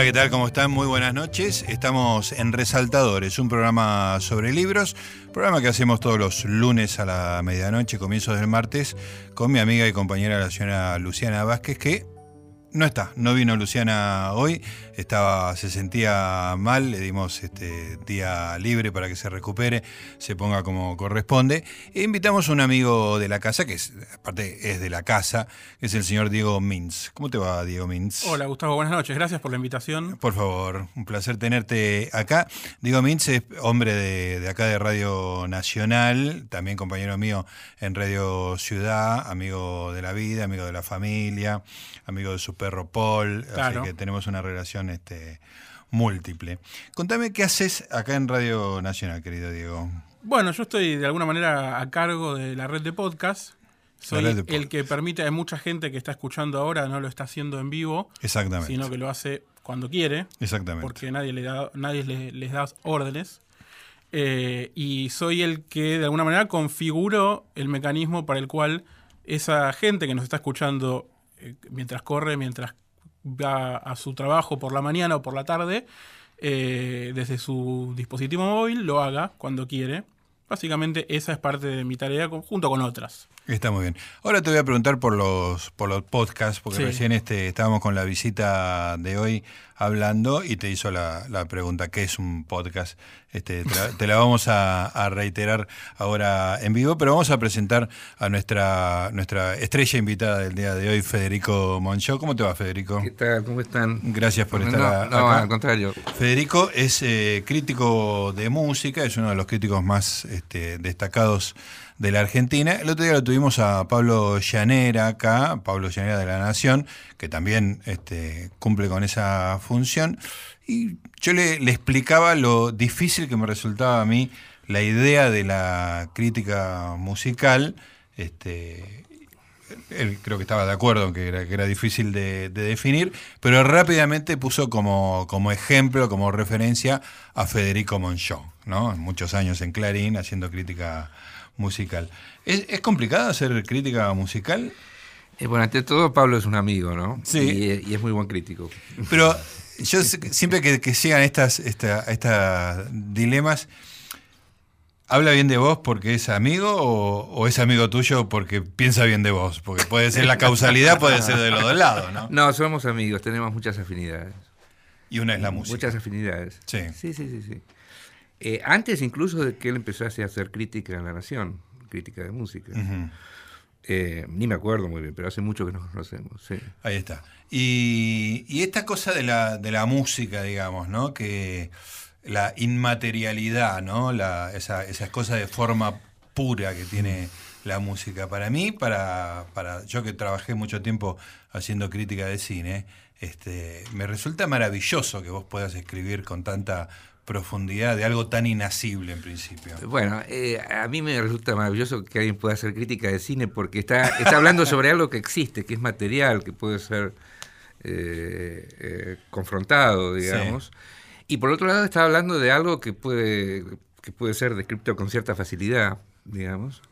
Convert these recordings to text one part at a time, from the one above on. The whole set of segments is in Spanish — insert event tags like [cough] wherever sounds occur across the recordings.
Hola, ¿qué tal? ¿Cómo están? Muy buenas noches. Estamos en Resaltadores, un programa sobre libros, programa que hacemos todos los lunes a la medianoche, comienzos del martes, con mi amiga y compañera la señora Luciana Vázquez, que no está, no vino Luciana hoy, estaba, se sentía mal, le dimos este día libre para que se recupere, se ponga como corresponde. E invitamos a un amigo de la casa, que es, aparte es de la casa, que es el señor Diego Mintz. ¿Cómo te va, Diego Mintz? Hola, Gustavo, buenas noches, gracias por la invitación. Por favor, un placer tenerte acá. Diego Mintz es hombre de, de acá de Radio Nacional, también compañero mío en Radio Ciudad, amigo de la vida, amigo de la familia, amigo de su perro Paul, así que tenemos una relación este, múltiple. Contame qué haces acá en Radio Nacional, querido Diego. Bueno, yo estoy de alguna manera a cargo de la red de podcast. Soy el que permite a mucha gente que está escuchando ahora, no lo está haciendo en vivo, Exactamente. sino que lo hace cuando quiere. Exactamente. Porque nadie, le da, nadie les, da órdenes. Eh, y soy el que de alguna manera configuro el mecanismo para el cual esa gente que nos está escuchando eh, mientras corre, mientras va a su trabajo por la mañana o por la tarde, eh, desde su dispositivo móvil, lo haga cuando quiere. Básicamente esa es parte de mi tarea junto con otras. Está muy bien. Ahora te voy a preguntar por los por los podcasts, porque recién este, estábamos con la visita de hoy hablando y te hizo la, pregunta, ¿qué es un podcast? Este, te, la, vamos a, reiterar ahora en vivo, pero vamos a presentar a nuestra, nuestra estrella invitada del día de hoy, Federico Monchó. ¿Cómo te va, Federico? ¿Qué tal? ¿Cómo están? Gracias por estar acá. No, al contrario. Federico es eh, crítico de música, es uno de los críticos más este, destacados de la Argentina. El otro día lo tuvimos a Pablo Llanera acá, Pablo Llanera de la Nación, que también este, cumple con esa función. Y yo le, explicaba lo difícil que me resultaba a mí la idea de la crítica musical. Este, él creo que estaba de acuerdo en que era, que era difícil de, definir, pero rápidamente puso como, como ejemplo, como referencia a Federico Monchó, ¿no? Muchos años en Clarín haciendo crítica musical. ¿Es, es complicado hacer crítica musical? Eh, bueno, ante todo, Pablo es un amigo, ¿no? Sí. Y, es muy buen crítico. Pero [laughs] yo siempre que, que llegan estas, estas dilemas, ¿habla bien de vos porque es amigo o, es amigo tuyo porque piensa bien de vos? Porque puede ser la causalidad, puede ser de los dos lados, ¿no? No, somos amigos, tenemos muchas afinidades. Y una es la música. Muchas afinidades. Sí. Sí, sí, sí. sí. Eh, antes incluso de que él empezase a hacer crítica en La Nación, crítica de música. Eh, ni me acuerdo muy bien, pero hace mucho que nos conocemos. Sí. Ahí está. Y, esta cosa de la, de la música, digamos, ¿no? Que la inmaterialidad, ¿no? La, esa, esas cosas de forma pura que tiene la música. Para mí, para, para yo que trabajé mucho tiempo haciendo crítica de cine, este, me resulta maravilloso que vos puedas escribir con tanta profundidad de algo tan inasible en principio. Bueno, eh, a mí me resulta maravilloso que alguien pueda hacer crítica de cine porque está, está hablando sobre algo que existe, que es material, que puede ser eh, eh, confrontado, digamos. Y por otro lado está hablando de algo que puede, que puede ser descrito con cierta facilidad, digamos.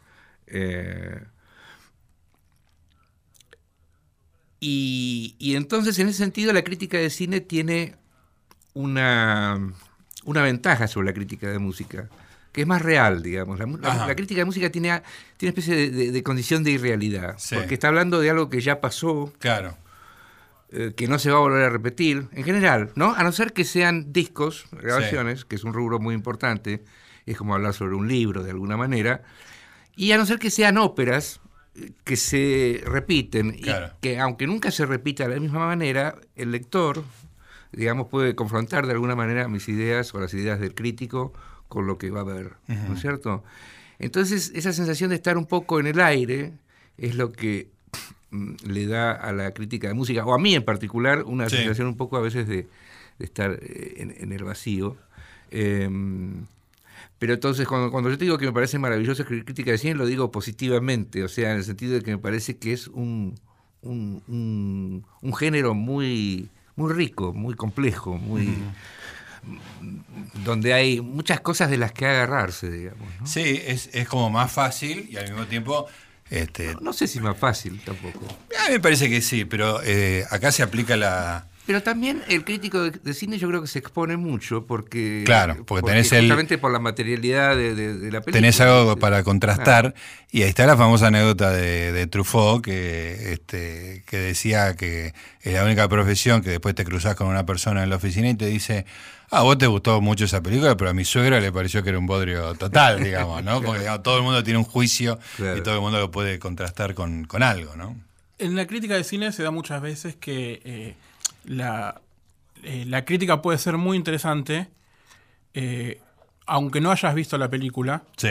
y, y entonces, en ese sentido, la crítica de cine tiene una una ventaja sobre la crítica de música, que es más real, digamos. La, crítica de música tiene, tiene una especie de, condición de irrealidad, porque está hablando de algo que ya pasó. Claro. Eh, que no se va a volver a repetir, en general, ¿no? A no ser que sean discos, grabaciones, que es un rubro muy importante, es como hablar sobre un libro de alguna manera, y a no ser que sean óperas eh, que se repiten, y que aunque nunca se repita de la misma manera, el lector, digamos, puede confrontar de alguna manera mis ideas o las ideas del crítico con lo que va a ver, ¿no es cierto? Entonces, esa sensación de estar un poco en el aire es lo que mm, le da a la crítica de música, o a mí en particular, una sensación un poco a veces de, estar eh, en, el vacío. Em, pero entonces, cuando, cuando, yo te digo que me parece maravilloso escribir crítica de cine, lo digo positivamente, o sea, en el sentido de que me parece que es un, un, un género muy muy rico, muy complejo, muy donde hay muchas cosas de las que agarrarse, digamos. Sí, es, como más fácil y al mismo tiempo... Este, no, sé si más fácil tampoco. A mí me parece que sí, pero eh, acá se aplica la, Pero también el crítico de, cine yo creo que se expone mucho porque... Claro, porque, tenés el... Justamente por la materialidad de, la película. Tenés algo para contrastar y ahí está la famosa anécdota de, Truffaut que, este, que decía que es la única profesión que después te cruzás con una persona en la oficina y te dice... Ah, vos te gustó mucho esa película, pero a mi suegra le pareció que era un bodrio total, [laughs] digamos, ¿no? Porque todo el mundo tiene un juicio y todo el mundo lo puede contrastar con, con algo, ¿no? En la crítica de cine se da muchas veces que eh, la, eh, la, crítica puede ser muy interesante, eh, aunque no hayas visto la película. Sí.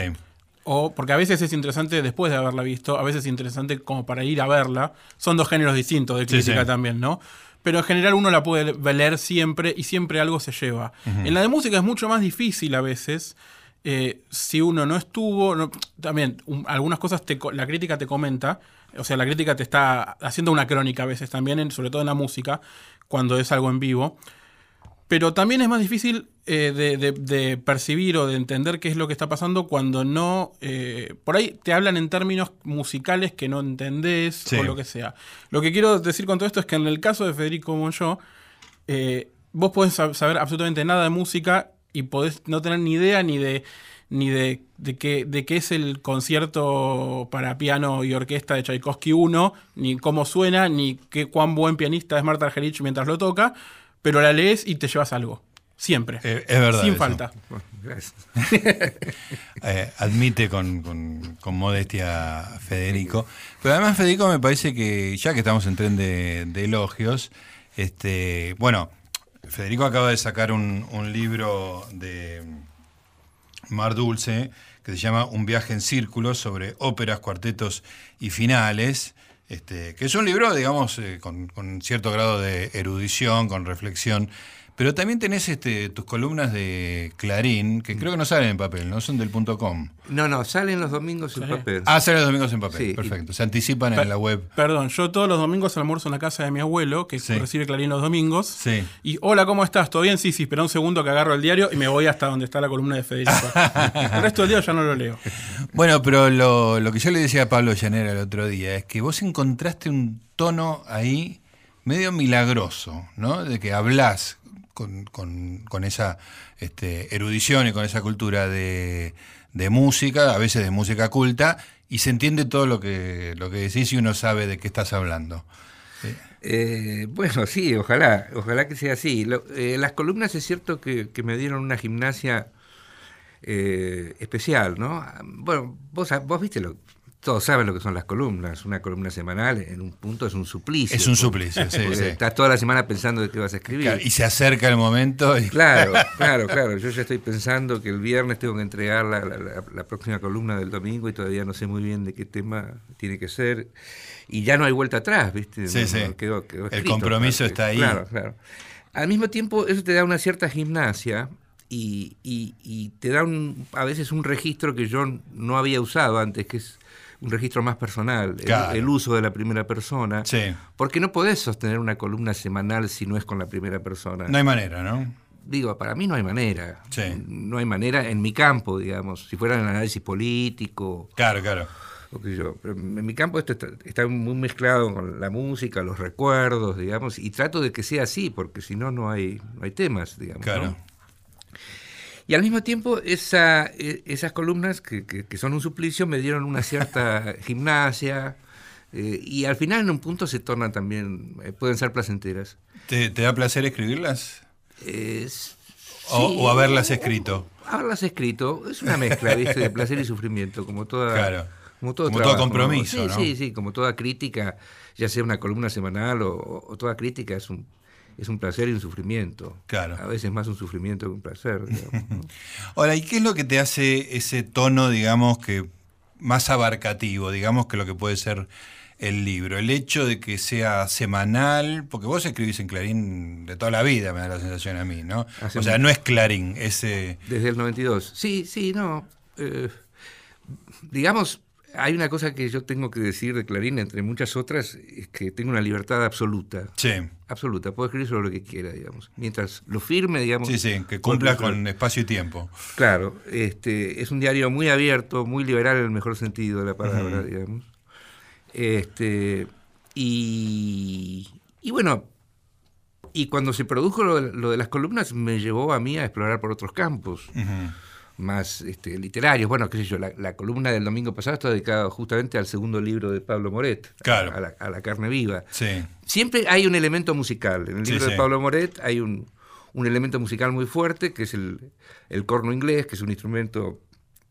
O porque a veces es interesante después de haberla visto, a veces es interesante como para ir a verla. Son dos géneros distintos de crítica también, ¿no? Pero en general uno la puede leer siempre y siempre algo se lleva. En la de música es mucho más difícil a veces. si uno no estuvo, también algunas cosas la crítica te comenta, o sea, la crítica te está haciendo una crónica a veces también, sobre todo en la música, cuando es algo en vivo. Pero también es más difícil eh, de, percibir o de entender qué es lo que está pasando cuando no. Eh, por ahí te hablan en términos musicales que no entendés o lo que sea. Lo que quiero decir con todo esto es que en el caso de Federico Monjó, eh, vos podés saber absolutamente nada de música y podés no tener ni idea ni de ni de, de, qué, de qué es el concierto para piano y orquesta de Tchaikovsky 1, ni cómo suena, ni qué, cuán buen pianista es Marta Argerich mientras lo toca, pero la lees y te llevas algo. Siempre. Eh, es verdad. Sin falta. [laughs] Eh, admite con, con, modestia Federico. Pero además, Federico, me parece que, ya que estamos en tren de, elogios, este, bueno, Federico acaba de sacar un, un libro de Mar Dulce, que se llama Un viaje en círculos sobre óperas, cuartetos y finales. Este, que es un libro, digamos, eh, con, cierto grado de erudición, con reflexión, pero también tenés este, tus columnas de Clarín, que creo que no salen en papel, ¿no? Son del punto .com. No, no, salen los domingos en papel. Ah, salen los domingos en papel, perfecto. Se anticipan en la web. Perdón, yo todos los domingos almuerzo en la casa de mi abuelo, que recibe Clarín los domingos. Sí. Y, hola, ¿cómo estás? ¿Todo bien? Sí, sí, espera un segundo que agarro el diario y me voy hasta donde está la columna de Federico. [laughs] el resto del día ya no lo leo. Bueno, pero lo, lo que yo le decía a Pablo Llanera el otro día es que vos encontraste un tono ahí medio milagroso, ¿no? De que hablás con, esa este, erudición y con esa cultura de, música, a veces de música culta, y se entiende todo lo que, lo que decís y uno sabe de qué estás hablando. Eh, bueno, sí, ojalá, ojalá que sea así. Eh, las columnas es cierto que, me dieron una gimnasia eh, especial, ¿no? Bueno, vos, vos viste lo, todos saben lo que son las columnas. Una columna semanal en un punto es un suplicio. Es un suplicio, sí, sí. Estás toda la semana pensando de qué vas a escribir. y se acerca el momento. Claro, claro, claro. Yo ya estoy pensando que el viernes tengo que entregar la, próxima columna del domingo y todavía no sé muy bien de qué tema tiene que ser. Y ya no hay vuelta atrás, ¿viste? Sí, sí. el compromiso está ahí. Claro, claro. Al mismo tiempo, eso te da una cierta gimnasia y, y te da un, a veces un registro que yo no había usado antes, que es un registro más personal, el, uso de la primera persona. Sí. Porque no podés sostener una columna semanal si no es con la primera persona. No hay manera, ¿no? Digo, para mí no hay manera. Sí. No hay manera en mi campo, digamos. Si fuera en el análisis político. Claro, claro. yo. Pero en mi campo esto está, muy mezclado con la música, los recuerdos, digamos, y trato de que sea así, porque si no, no hay, no hay temas, digamos. Claro. Y al mismo tiempo, esa, e, esas columnas, que, que, son un suplicio, me dieron una cierta [laughs] gimnasia. Eh, y al final, en un punto, se tornan también, eh, pueden ser placenteras. ¿Te, da placer escribirlas? Es, o, haberlas escrito. Haberlas escrito es una mezcla [laughs] ¿viste? de placer y sufrimiento, como toda. Claro. Como todo, compromiso. Sí, sí, sí, como toda crítica, ya sea una columna semanal o toda crítica, es un, es un placer y un sufrimiento. Claro. A veces más un sufrimiento que un placer. [laughs] Ahora, ¿y qué es lo que te hace ese tono, digamos, que más abarcativo, digamos, que lo que puede ser el libro? El hecho de que sea semanal, porque vos escribís en Clarín de toda la vida, me da la sensación a mí, ¿no? o sea, no es Clarín, ese... Desde el 92. Sí, sí, no. Eh, digamos, hay una cosa que yo tengo que decir de Clarín, entre muchas otras, es que tengo una libertad absoluta. Sí. Absoluta. Puedo escribir sobre lo que quiera, digamos. Mientras lo firme, digamos. Sí, sí, que cumpla con espacio y tiempo. Claro. Este, es un diario muy abierto, muy liberal en el mejor sentido de la palabra, digamos. Este, y, y bueno, y cuando se produjo lo, de las columnas, me llevó a mí a explorar por otros campos. Más este, literarios. Bueno, qué sé yo, la, columna del domingo pasado está dedicada justamente al segundo libro de Pablo Moret, claro. a, la, carne viva. Sí. Siempre hay un elemento musical. En el libro de Pablo Moret hay un, un, elemento musical muy fuerte, que es el, el corno inglés, que es un instrumento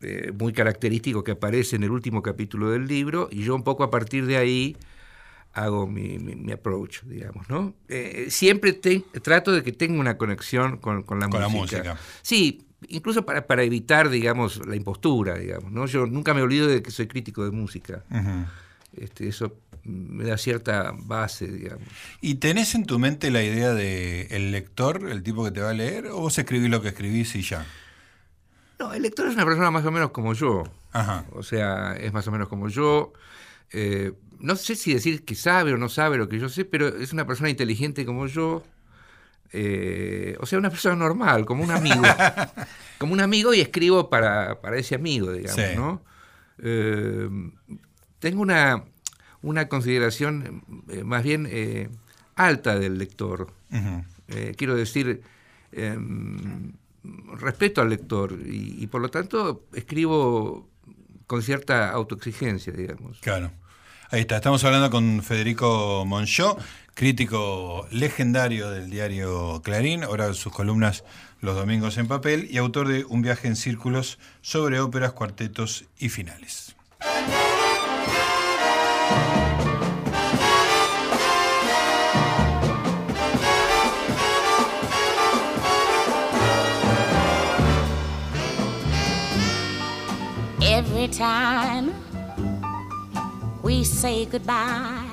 eh, muy característico que aparece en el último capítulo del libro, y yo un poco a partir de ahí hago mi, mi, approach, digamos, ¿no? Eh, siempre trato de que tenga una conexión con, con, la, con música. la música. Sí, incluso para, para, evitar, digamos, la impostura, digamos, ¿no? Yo nunca me olvido de que soy crítico de música. este, eso me da cierta base, digamos. ¿Y tenés en tu mente la idea de el lector, el tipo que te va a leer, o vos escribís lo que escribís y ya? No, el lector es una persona más o menos como yo. Ajá. O sea, es más o menos como yo. Eh, no sé si decir que sabe o no sabe lo que yo sé, pero es una persona inteligente como yo. Eh, o sea, una persona normal, como un amigo. [laughs] como un amigo y escribo para, ese amigo, digamos, ¿no? Eh, tengo una, una consideración más bien alta del lector. quiero decir, em, respeto al lector y, por lo tanto escribo con cierta autoexigencia, digamos. Claro. Ahí está, estamos hablando con Federico Monchó, crítico legendario del diario Clarín, ahora sus columnas los domingos en papel y autor de Un viaje en círculos sobre óperas, cuartetos y finales. Every time we say goodbye,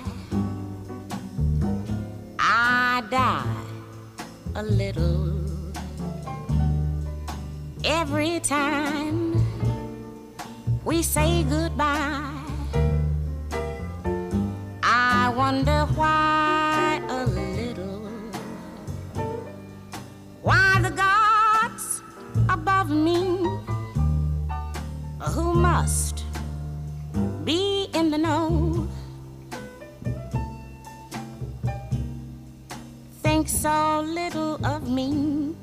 die a little. Every time we say goodbye, I wonder why a little. Why the gods above me who must be in the know. Think so little of me,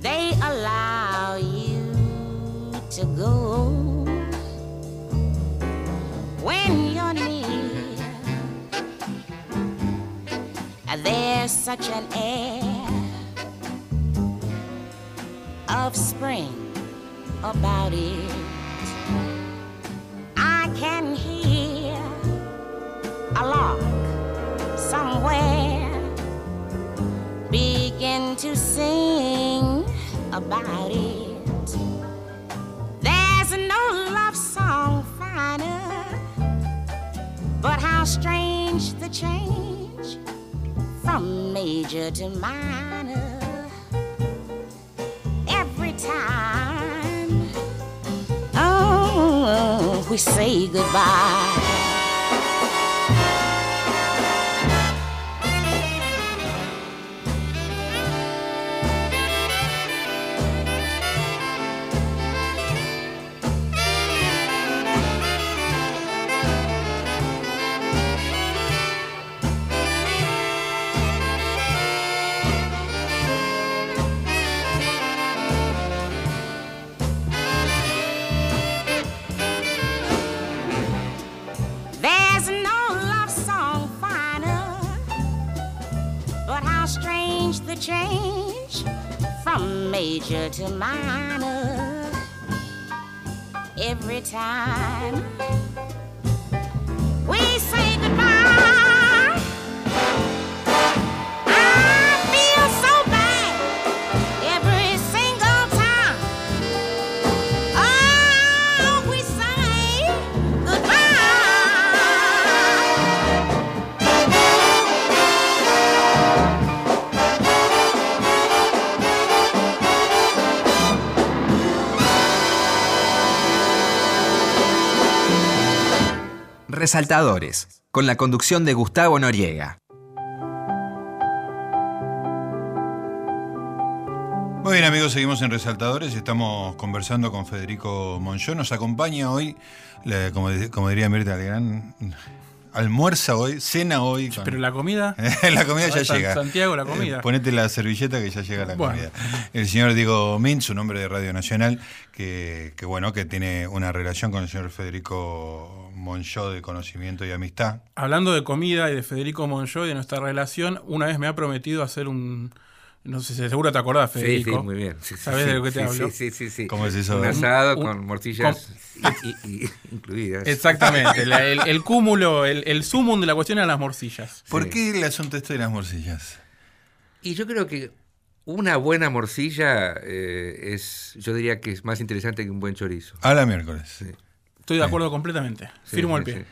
they allow you to go when you're near. There's such an air of spring about it. I can hear a lark somewhere begin to sing about it. There's no love song finer, but how strange the change from major to minor every time oh, we say goodbye. To minor every time Resaltadores, con la conducción de Gustavo Noriega. Muy bien amigos, seguimos en Resaltadores, estamos conversando con Federico Monchó, nos acompaña hoy, como, diría Mirta Legrand, almuerza hoy, cena hoy. con- Pero la comida. [laughs] la comida ya San- llega. Santiago, la comida. Eh, ponete la servilleta que ya llega la Bueno. comida. El señor Diego Mintz, un hombre de Radio Nacional, que, que bueno, que tiene una relación con el señor Federico Monchó de conocimiento y amistad. Hablando de comida y de Federico Monjó y de nuestra relación, una vez me ha prometido hacer un. No sé si seguro te acordás, Sí, Federico. sí, muy bien. Sí, sí, ¿Sabés sí, de lo que te sí, hablo? Sí, sí, sí, sí. ¿Cómo es eso? Un asado Un- con morcillas y- y- y- [laughs] incluidas. Exactamente, la- [laughs] el, el cúmulo, el, el sumum de la cuestión eran las morcillas. ¿Por Sí. qué el asunto este de las morcillas? Y yo creo que una buena morcilla eh, es, yo diría que es más interesante que un buen chorizo. A la miércoles. Sí. Estoy de acuerdo completamente. Sí, Firmo sí, el pie. Sí.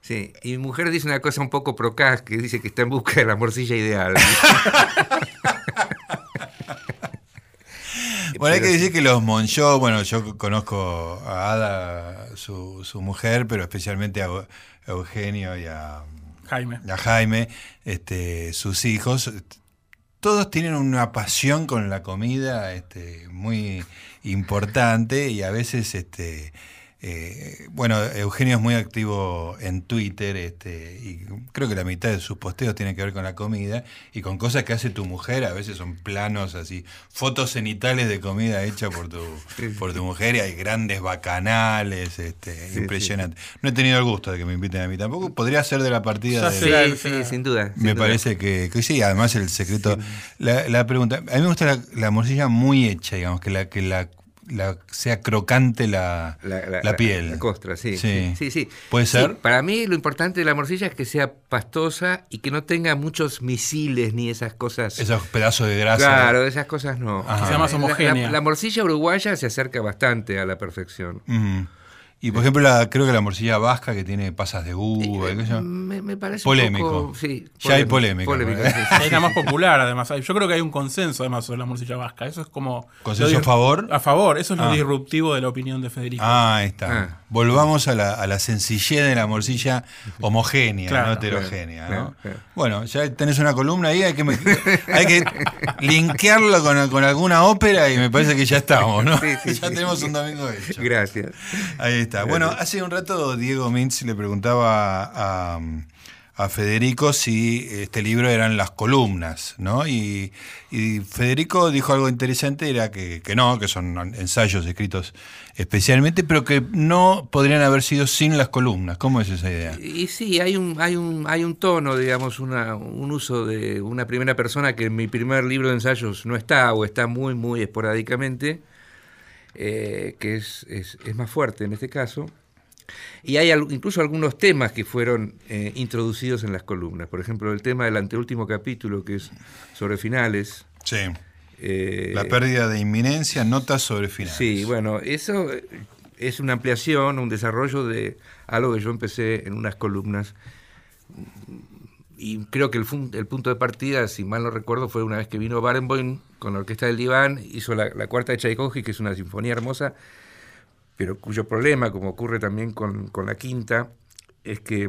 Sí, y mi mujer dice una cosa un poco procaz, que dice que está en busca de la morcilla ideal. [laughs] Bueno, hay que decir que los Monchó, bueno, yo conozco a Ada, su, su mujer, pero especialmente a Eu- Eugenio y a, Jaime. a Jaime, este, sus hijos, todos tienen una pasión con la comida este, muy importante y a veces, este, eh, bueno, Eugenio es muy activo en Twitter este, y creo que la mitad de sus posteos tienen que ver con la comida y con cosas que hace tu mujer, a veces son planos así, fotos cenitales de comida hecha por tu, [laughs] por tu mujer y hay grandes bacanales, este, Sí, impresionante. No he tenido el gusto de que me inviten a mí tampoco, podría ser de la partida de... sí, será. sí, sin duda. sin Me duda. parece que, que sí, además el secreto. La, la pregunta, a mí me gusta la, la morcilla muy hecha, digamos, que la que la, la- sea crocante la, la, piel. La costra, sí. Sí. Sí. ¿Puede Sí, ser? para mí lo importante de la morcilla es que sea pastosa y que no tenga muchos misiles ni esas cosas. Esos pedazos de grasa. Claro, esas cosas no. Ajá. Que sea más La- la- homogénea. La, morcilla uruguaya se acerca bastante a la perfección. Y por ejemplo, la, creo que la morcilla vasca que tiene pasas de uva, y yo. Me, me parece Polémico. un poco... Sí, Ya hay polémica, polémica, bueno. [laughs] sí, sí, Es la más popular, además. Yo creo que hay un consenso, además, sobre la morcilla vasca. Eso es como. ¿Consenso lo a favor? A favor. Eso es lo Ah. disruptivo de la opinión de Federico. Ah, ahí está. Ah. Volvamos a la, a la sencillez de la morcilla homogénea, Claro, no heterogénea. claro, ¿no? claro. Bueno, ya tenés una columna ahí, hay que, me- [laughs] hay que linkearlo con, con alguna ópera y me parece que ya estamos, ¿no? Sí, sí, [laughs] ya sí. tenemos un domingo hecho. Gracias. Ahí está. Bueno, hace un rato Diego Mintz le preguntaba a, a Federico si este libro eran las columnas, ¿no? Y, y Federico dijo algo interesante, era que, que no, que son ensayos escritos especialmente, pero que no podrían haber sido sin las columnas. ¿Cómo es esa idea? Y sí, hay un, hay un, hay un tono, digamos, una, un uso de una primera persona que en mi primer libro de ensayos no está o está muy, muy esporádicamente, eh, que es, es, es más fuerte en este caso. Y hay al- incluso algunos temas que fueron eh, introducidos en las columnas. Por ejemplo, el tema del anteúltimo capítulo, que es sobre finales. Sí. eh, La pérdida de inminencia, notas sobre finales. Sí, bueno, eso es una ampliación, un desarrollo de algo que yo empecé en unas columnas. Y creo que el, el punto de partida, si mal no recuerdo, fue una vez que vino Barenboim con la Orquesta del Diván, hizo la, la cuarta de Tchaikovsky, que es una sinfonía hermosa, pero cuyo problema, como ocurre también con, con la quinta, es que,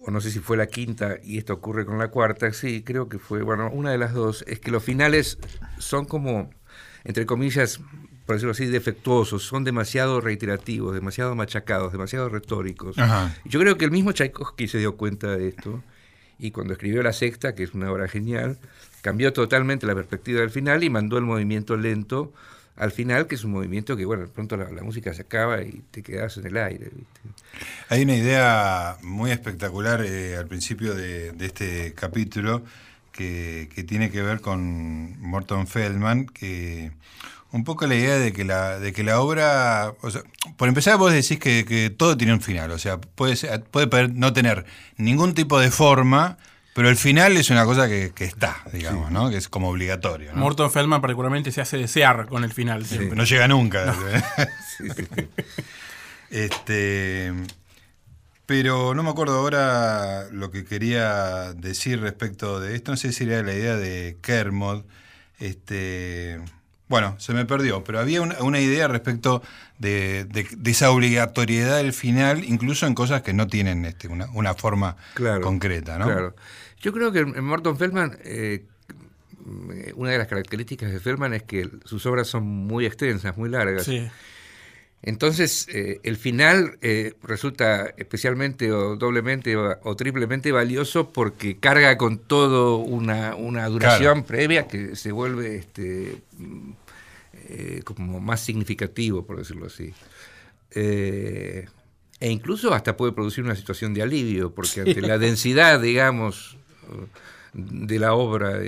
o no sé si fue la quinta y esto ocurre con la cuarta, sí, creo que fue, bueno, una de las dos, es que los finales son como, entre comillas, por decirlo así, defectuosos, son demasiado reiterativos, demasiado machacados, demasiado retóricos. Ajá. Yo creo que el mismo Tchaikovsky se dio cuenta de esto y cuando escribió La Sexta, que es una obra genial, cambió totalmente la perspectiva del final y mandó el movimiento lento al final, que es un movimiento que, bueno, pronto la, la música se acaba y te quedas en el aire. ¿viste? Hay una idea muy espectacular eh, al principio de, de este capítulo que, que tiene que ver con Morton Feldman, que un poco la idea de que la, de que la obra, o sea, por empezar vos decís que, que todo tiene un final, o sea, puede, ser- puede no tener ningún tipo de forma, pero el final es una cosa que, que está, digamos, ¿no? Que es como obligatorio. ¿no? Morton Feldman, particularmente, se hace desear con el final siempre. No llega nunca. [laughs] Sí. Este, pero no me acuerdo ahora lo que quería decir respecto de esto. No sé si era la idea de Kermod. Este, bueno, se me perdió, pero había una, una idea respecto de, de- de esa obligatoriedad del final, incluso en cosas que no tienen este, una, una forma Claro, concreta, ¿no? Claro. Yo creo que en Morton Feldman, eh, una de las características de Feldman es que sus obras son muy extensas, muy largas. Sí. Entonces, eh, el final eh, resulta especialmente o doblemente o, o triplemente valioso porque carga con todo una, una duración previa que se vuelve este, eh, como más significativo, por decirlo así. Eh, e incluso hasta puede producir una situación de alivio, porque ante [laughs] la densidad, digamos, de la obra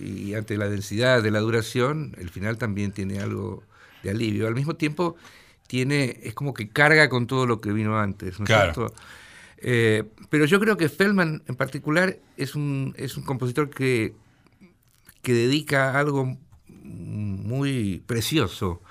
y ante la densidad de la duración, el final también tiene algo de alivio. Al mismo tiempo, tiene, es como que carga con todo lo que vino antes, ¿no es Claro. cierto? Eh, pero yo creo que Feldman en particular es un, es un compositor que, que dedica algo muy precioso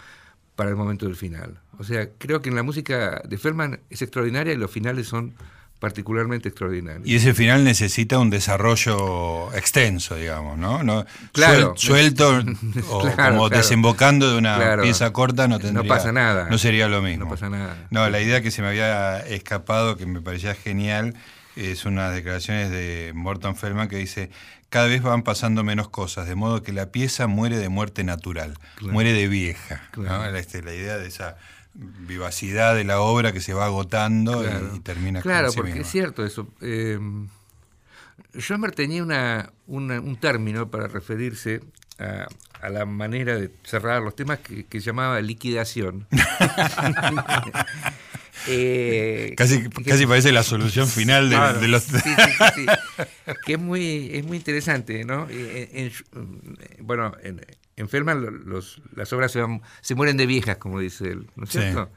para el momento del final. O sea, creo que en la música de Feldman es extraordinaria y los finales son particularmente extraordinarios. Y ese final necesita un desarrollo extenso, digamos, ¿no? no Claro. suel- suelto [laughs] o Claro, como claro. desembocando de una Claro. pieza corta no No tendría. pasa nada. No sería lo mismo. No pasa nada. No, la idea que se me había escapado, que me parecía genial, es unas declaraciones de Morton Feldman que dice, cada vez van pasando menos cosas, de modo que la pieza muere de muerte natural, Claro. muere de vieja. La, este, la idea de esa vivacidad de la obra que se va agotando y- y, termina Claro, con sí porque misma. es cierto eso. Eh, Schoenberg tenía una, una- un término para referirse a, a la manera de cerrar los temas que, que llamaba liquidación. [laughs] Eh, Casi, que- casi parece la solución final de, Claro. de los... Sí, sí, sí, que es muy, es muy interesante, ¿no? Eh, En, en- bueno, en, en Feldman lo- los, las obras se, van- se mueren de viejas, como dice él, ¿no es cierto?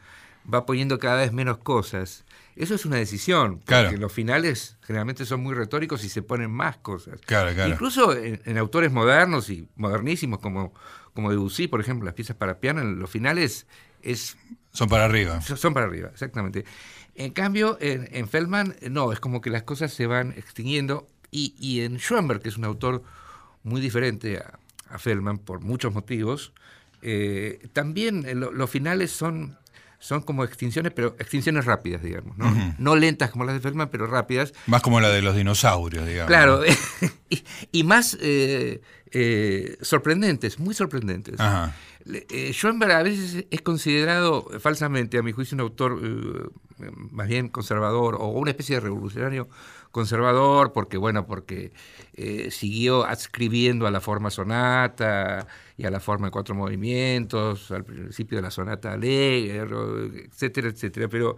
Va poniendo cada vez menos cosas. Eso es una decisión, porque Claro. los finales generalmente son muy retóricos y se ponen más cosas. Claro, claro. Incluso en, en autores modernos y modernísimos como, como Debussy, por ejemplo, las piezas para piano, en los finales es Son para arriba. son para arriba, exactamente. En cambio, en, en Feldman, no, es como que las cosas se van extinguiendo. Y, y en Schoenberg, que es un autor muy diferente a, a Feldman por muchos motivos, eh, también eh, lo- los finales son, son como extinciones, pero extinciones rápidas, digamos. ¿no? No lentas como las de Feldman, pero rápidas. Más como la de los dinosaurios, digamos. Claro, [laughs] y, y más eh, eh, sorprendentes, muy sorprendentes. Ajá. Eh, a veces es considerado eh, falsamente, a mi juicio, un autor eh, más bien conservador o una especie de revolucionario conservador, porque bueno, porque eh, siguió adscribiendo a la forma sonata y a la forma de cuatro movimientos, al principio de la sonata alegre, etcétera, etcétera. Pero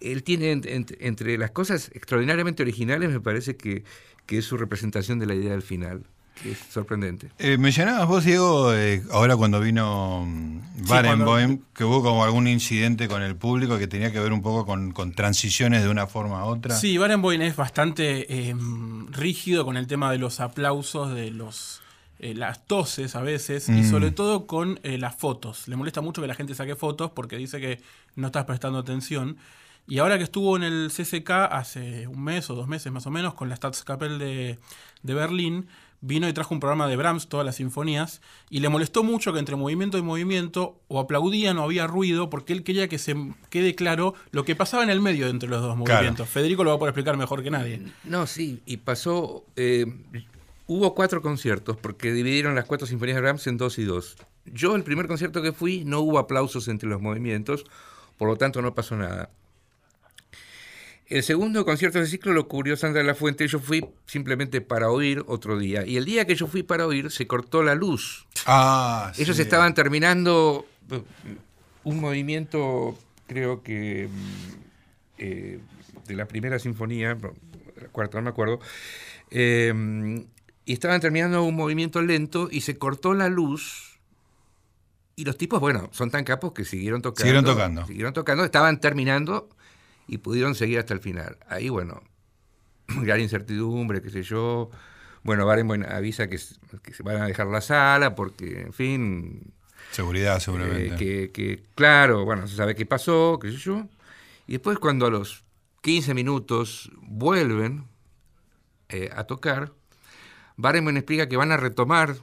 él tiene ent- ent- entre las cosas extraordinariamente originales, me parece que, que es su representación de la idea del final, que es sorprendente. Eh, mencionabas vos, Diego, eh, ahora cuando vino mm, Barenboim, que hubo como algún incidente con el público que tenía que ver un poco con, con transiciones de una forma a otra. Sí, Barenboim es bastante eh, rígido con el tema de los aplausos, de los eh, las toses a veces, y Mm. sobre todo con eh, las fotos. Le molesta mucho que la gente saque fotos porque dice que no estás prestando atención. Y ahora que estuvo en el CCK hace un mes o dos meses más o menos con la Staatskapelle de, de Berlín, vino y trajo un programa de Brahms, todas las sinfonías, y le molestó mucho que entre movimiento y movimiento o aplaudían o había ruido, porque él quería que se quede claro lo que pasaba en el medio entre los dos Claro. movimientos. Federico lo va a poder explicar mejor que nadie. No, sí, y pasó. eh, hubo cuatro conciertos porque dividieron las cuatro sinfonías de Brahms en dos y dos. Yo, el primer concierto que fui, no hubo aplausos entre los movimientos, por lo tanto no pasó nada. El segundo concierto de ciclo lo cubrió Sandra de la Fuente. Yo fui simplemente para oír otro día. Y el día que yo fui para oír, se cortó la luz. Ah, Ellos sí. estaban terminando eh, un movimiento, creo que mm, eh, de la primera sinfonía, la cuarta, no me acuerdo, eh, y estaban terminando un movimiento lento y se cortó la luz. Y los tipos, bueno, son tan capos que siguieron tocando. Siguieron tocando. Siguieron tocando, estaban terminando y pudieron seguir hasta el final. Ahí, bueno, [clears throat] gran incertidumbre, qué sé yo. Bueno, Barenboim avisa que, que se van a dejar la sala porque, en fin, Seguridad, seguramente. eh, que, que, claro, bueno, se sabe qué pasó, qué sé yo. Y después cuando a los 15 minutos vuelven eh, a tocar, Barenboim explica que van a retomar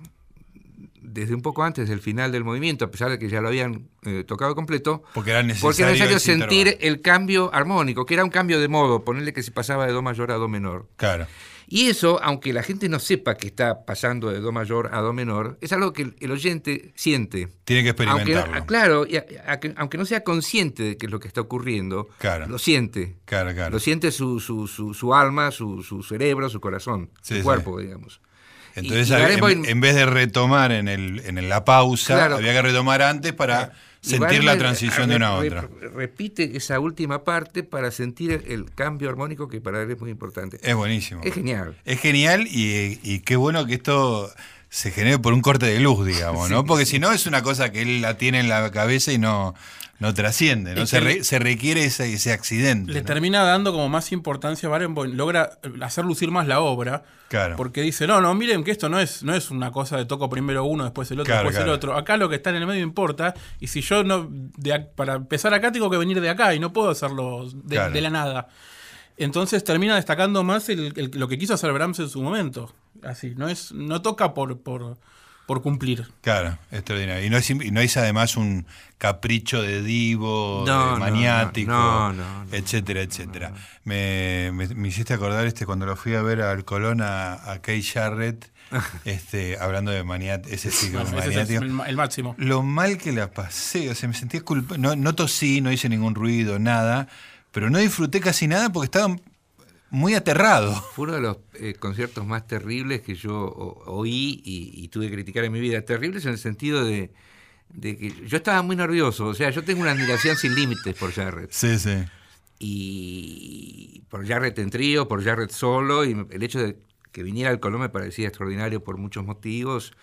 desde un poco antes del final del movimiento, a pesar de que ya lo habían eh, tocado completo, Porque era necesario, porque era necesario ese sentir intervalo. el cambio armónico, que era un cambio de modo, ponerle que se pasaba de Do mayor a Do menor. Claro. Y eso, aunque la gente no sepa que está pasando de Do mayor a Do menor, es algo que el, oyente siente. Tiene que Aunque, experimentarlo. ah, claro, y a- a- que- aunque no sea consciente de que es lo que está ocurriendo, Claro. lo siente. Claro, claro. Lo siente su, su, su, su alma, su, su cerebro, su corazón, Sí, su sí. cuerpo, digamos. Entonces, Y- y en, vez de retomar en, el, en la pausa, Claro. había que retomar antes para Y sentir la transición eh, de una a otra. re- repite esa última parte para sentir el, el cambio armónico que para él es muy importante. Es buenísimo. Es genial. Es genial y, y qué bueno que esto se genere por un corte de luz, digamos, ¿no? Porque si no es una cosa que él la tiene en la cabeza y no, no trasciende, ¿no? Se, re- se requiere ese, ese accidente. Le ¿no? termina dando como más importancia a Barenboim, logra hacer lucir más la obra. Claro. Porque dice, no, no, miren que esto no es, no es una cosa de toco primero uno, después el otro, Claro, después claro. el otro. Acá lo que está en el medio importa. Y si yo no, de para empezar acá tengo que venir de acá y no puedo hacerlo de, la nada. Entonces termina destacando más el- el- lo que quiso hacer Brahms en su momento. Así, no es, no toca por, por, por cumplir. Claro, extraordinario. Y no, es, y no es además un capricho de divo, No, de maniático, no, etcétera, etcétera. Me, me- me hiciste acordar este cuando lo fui a ver al Colón a, a Kay Jarrett, [laughs] este, hablando de maniático, ese sí que es maniático. el, máximo. Lo mal que la pasé, o sea, me sentía culpable. No, no tosí, no hice ningún ruido, nada, pero no disfruté casi nada porque estaba muy aterrado. Fue uno de los eh, conciertos más terribles que yo o- oí y, y tuve que criticar en mi vida. Terribles en el sentido de, de que yo estaba muy nervioso. O sea, yo tengo una admiración sin límites por Jarrett. Sí, sí. Y por Jarrett en trío, por Jarrett solo, y el hecho de que viniera al Colón me parecía extraordinario por muchos motivos.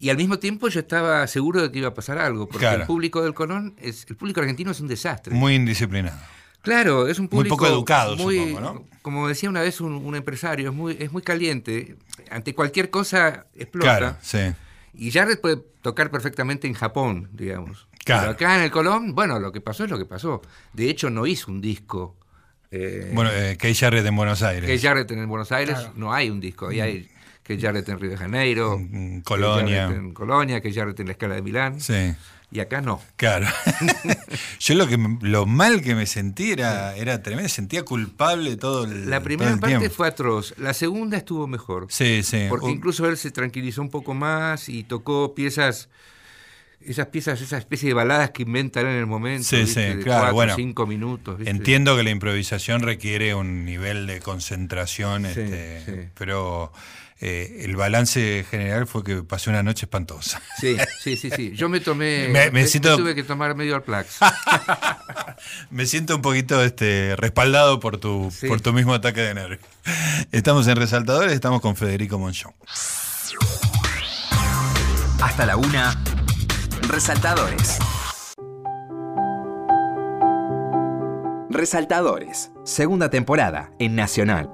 Y al mismo tiempo yo estaba seguro de que iba a pasar algo, porque Claro. el público del Colón, es, el público argentino es un desastre. Muy indisciplinado. Claro, es un Muy público poco educado, muy- supongo, ¿no? Como decía una vez un, un empresario, es muy, es muy caliente. Ante cualquier cosa explota. Claro, sí. Y Jarrett puede tocar perfectamente en Japón, digamos. Claro. Pero acá en el Colón, bueno, lo que pasó es lo que pasó. De hecho, no hizo un disco. eh, Bueno, eh, Kay Jarrett en Buenos Aires. que Jarrett en Buenos Aires, Claro. no hay un disco. Ahí hay que Jarrett en Río de Janeiro, En que Colonia. Jarrett en Colonia, que Jarrett en la escala de Milán. Sí. Y acá no. Claro. [laughs] Yo lo que lo mal que me sentí era, era tremendo, sentía culpable todo el La primera todo el parte tiempo. fue atroz. La segunda estuvo mejor. Sí, sí. Porque incluso él se tranquilizó un poco más y tocó piezas, esas piezas, esa especie de baladas que inventan en el momento. Sí, ¿viste? sí, de claro, cuatro, bueno. cinco minutos. ¿viste? Entiendo que la improvisación requiere un nivel de concentración, Sí, este, sí. pero eh, el balance general fue que pasé una noche espantosa. Sí, sí, sí, sí. Yo me tomé. [laughs] Me- me siento- tuve que tomar medio Alplax. [laughs] Me siento un poquito este, respaldado por tu, Sí. por tu mismo ataque de nervios. Estamos en Resaltadores, estamos con Federico Monchón. Hasta la una. Resaltadores. Resaltadores. Segunda temporada en Nacional.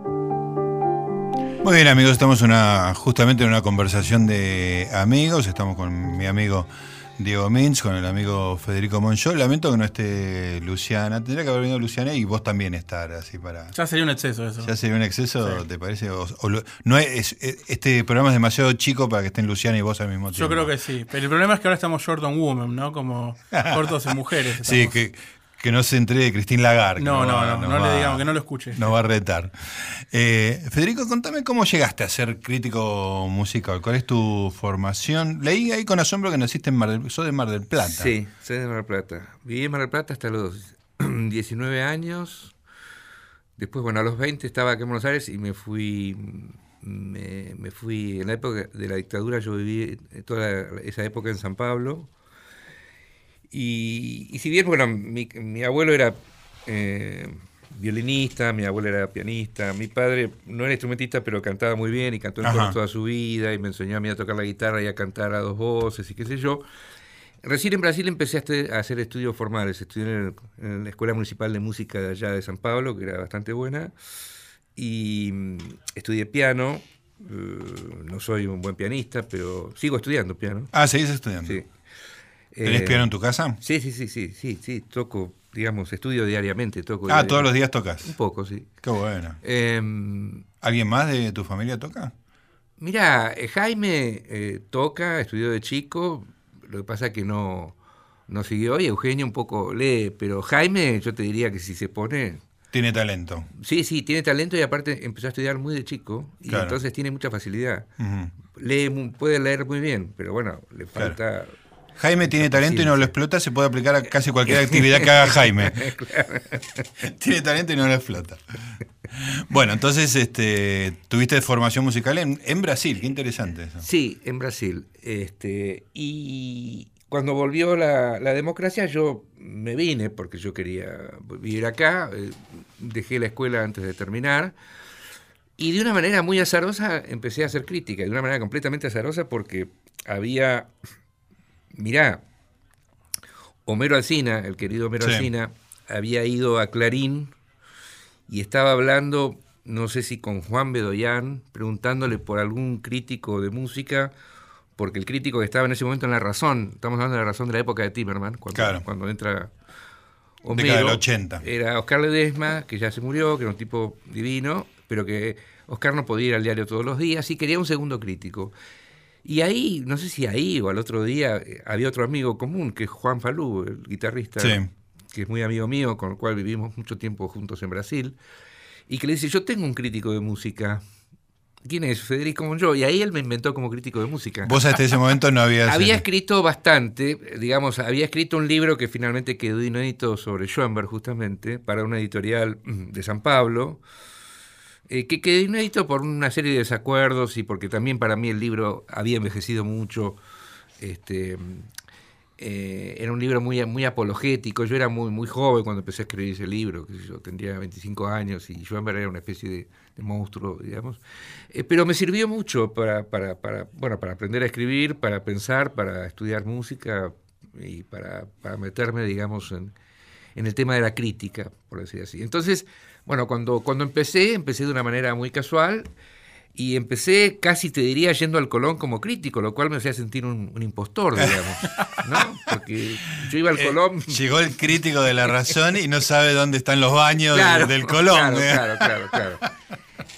Muy bien, amigos, estamos una, justamente en una conversación de amigos. Estamos con mi amigo Diego Mintz, con el amigo Federico Monchó. Lamento que no esté Luciana. Tendría que haber venido Luciana y vos también estar, así para. Ya sería un exceso eso. ¿Ya sería un exceso, te parece? O- o no es, es- este programa es demasiado chico para que estén Luciana y vos al mismo tiempo. Yo creo que sí. Pero el problema es que ahora estamos short on women, ¿no? Como [laughs] cortos en mujeres. Sí, que, que no se entregue Cristín Lagarde. No, no, va- no, no va- le digamos, que no lo escuche. Nos va a retar. Eh, Federico, contame cómo llegaste a ser crítico musical. ¿Cuál es tu formación? Leí ahí con asombro que naciste en Mar del, sos de Mar del Plata. Sí, soy de Mar del Plata. Viví en Mar del Plata hasta los [clears throat] 19 años. Después, bueno, a los 20 estaba aquí en Buenos Aires y me fui. Me, me fui en la época de la dictadura. Yo viví toda esa época en San Pablo. Y, y si bien, bueno, mi, mi abuelo era eh, violinista, mi abuela era pianista, mi padre no era instrumentista, pero cantaba muy bien y cantó en coros toda su vida y me enseñó a mí a tocar la guitarra y a cantar a dos voces y qué sé yo. Recién en Brasil empecé a, este- hacer estudios formales. Estudié en, el- en la Escuela Municipal de Música de allá de San Pablo, que era bastante buena. Y mm, estudié piano. Eh, no soy un buen pianista, pero sigo estudiando piano. Ah, seguís estudiando. Sí. ¿Tenés Eh, piano en tu casa? Sí, sí, sí, sí, sí, sí. Toco, digamos, estudio diariamente. Toco Ah, todos los días tocas. Un poco, sí. Qué bueno. Em, ¿Alguien más de tu familia toca? Mira, eh, Jaime eh, toca, estudió de chico, lo que pasa es que no, no siguió y Eugenio un poco lee, pero Jaime yo te diría que si se pone... Tiene talento. Sí, sí, tiene talento y aparte empezó a estudiar muy de chico y Claro. entonces tiene mucha facilidad. Lee, puede leer muy bien, pero bueno, le Claro. Jaime tiene talento y no lo explota, se puede aplicar a casi cualquier actividad que haga Jaime. [laughs] [laughs] tiene talento y no lo explota. Bueno, entonces este, tuviste formación musical en, en Brasil, qué interesante eso. Sí, en Brasil. Este, y cuando volvió la, la democracia yo me vine porque yo quería vivir acá, eh, dejé la escuela antes de terminar y de una manera muy azarosa empecé a hacer crítica, de una manera completamente azarosa porque había, mirá, Homero Alsina, el querido Homero Sí. Alsina, había ido a Clarín y estaba hablando, no sé si con Juan Bedoyán, preguntándole por algún crítico de música, porque el crítico que estaba en ese momento en La Razón, estamos hablando de La Razón de la época de Timerman, cuando, Claro. cuando entra Década del 80. era Oscar Ledesma, que ya se murió, que era un tipo divino, pero que Oscar no podía ir al diario todos los días y quería un segundo crítico. Y ahí, no sé si ahí o al otro día, eh, había otro amigo común, que es Juan Falú, el guitarrista, Sí. que es muy amigo mío, con el cual vivimos mucho tiempo juntos en Brasil, y que le dice, yo tengo un crítico de música. ¿Quién es? Federico Monjó. Y ahí él me inventó como crítico de música. Vos hasta ese momento no habías... Había escrito bastante, digamos, había escrito un libro que finalmente quedó inédito sobre Schoenberg, justamente, para una editorial mm, de San Pablo, eh, que quedó inédito por una serie de desacuerdos y porque también para mí el libro había envejecido mucho. Este, eh, era un libro muy, muy apologético. Yo era muy, muy joven cuando empecé a escribir ese libro, yo tendría 25 años y Schoenberg era una especie de, monstruo, digamos. Eh, pero me sirvió mucho para, para, para, bueno, para aprender a escribir, para pensar, para estudiar música y para, para meterme, digamos, en el tema de la crítica, por decir así. Entonces, bueno, cuando, cuando empecé, empecé de una manera muy casual y empecé casi, te diría, yendo al Colón como crítico, lo cual me hacía sentir un, un impostor, digamos, ¿no? Porque yo iba al Eh, Colón... llegó el crítico de la razón y no sabe dónde están los baños Claro, del Colón. Claro, ¿eh? claro, claro, claro.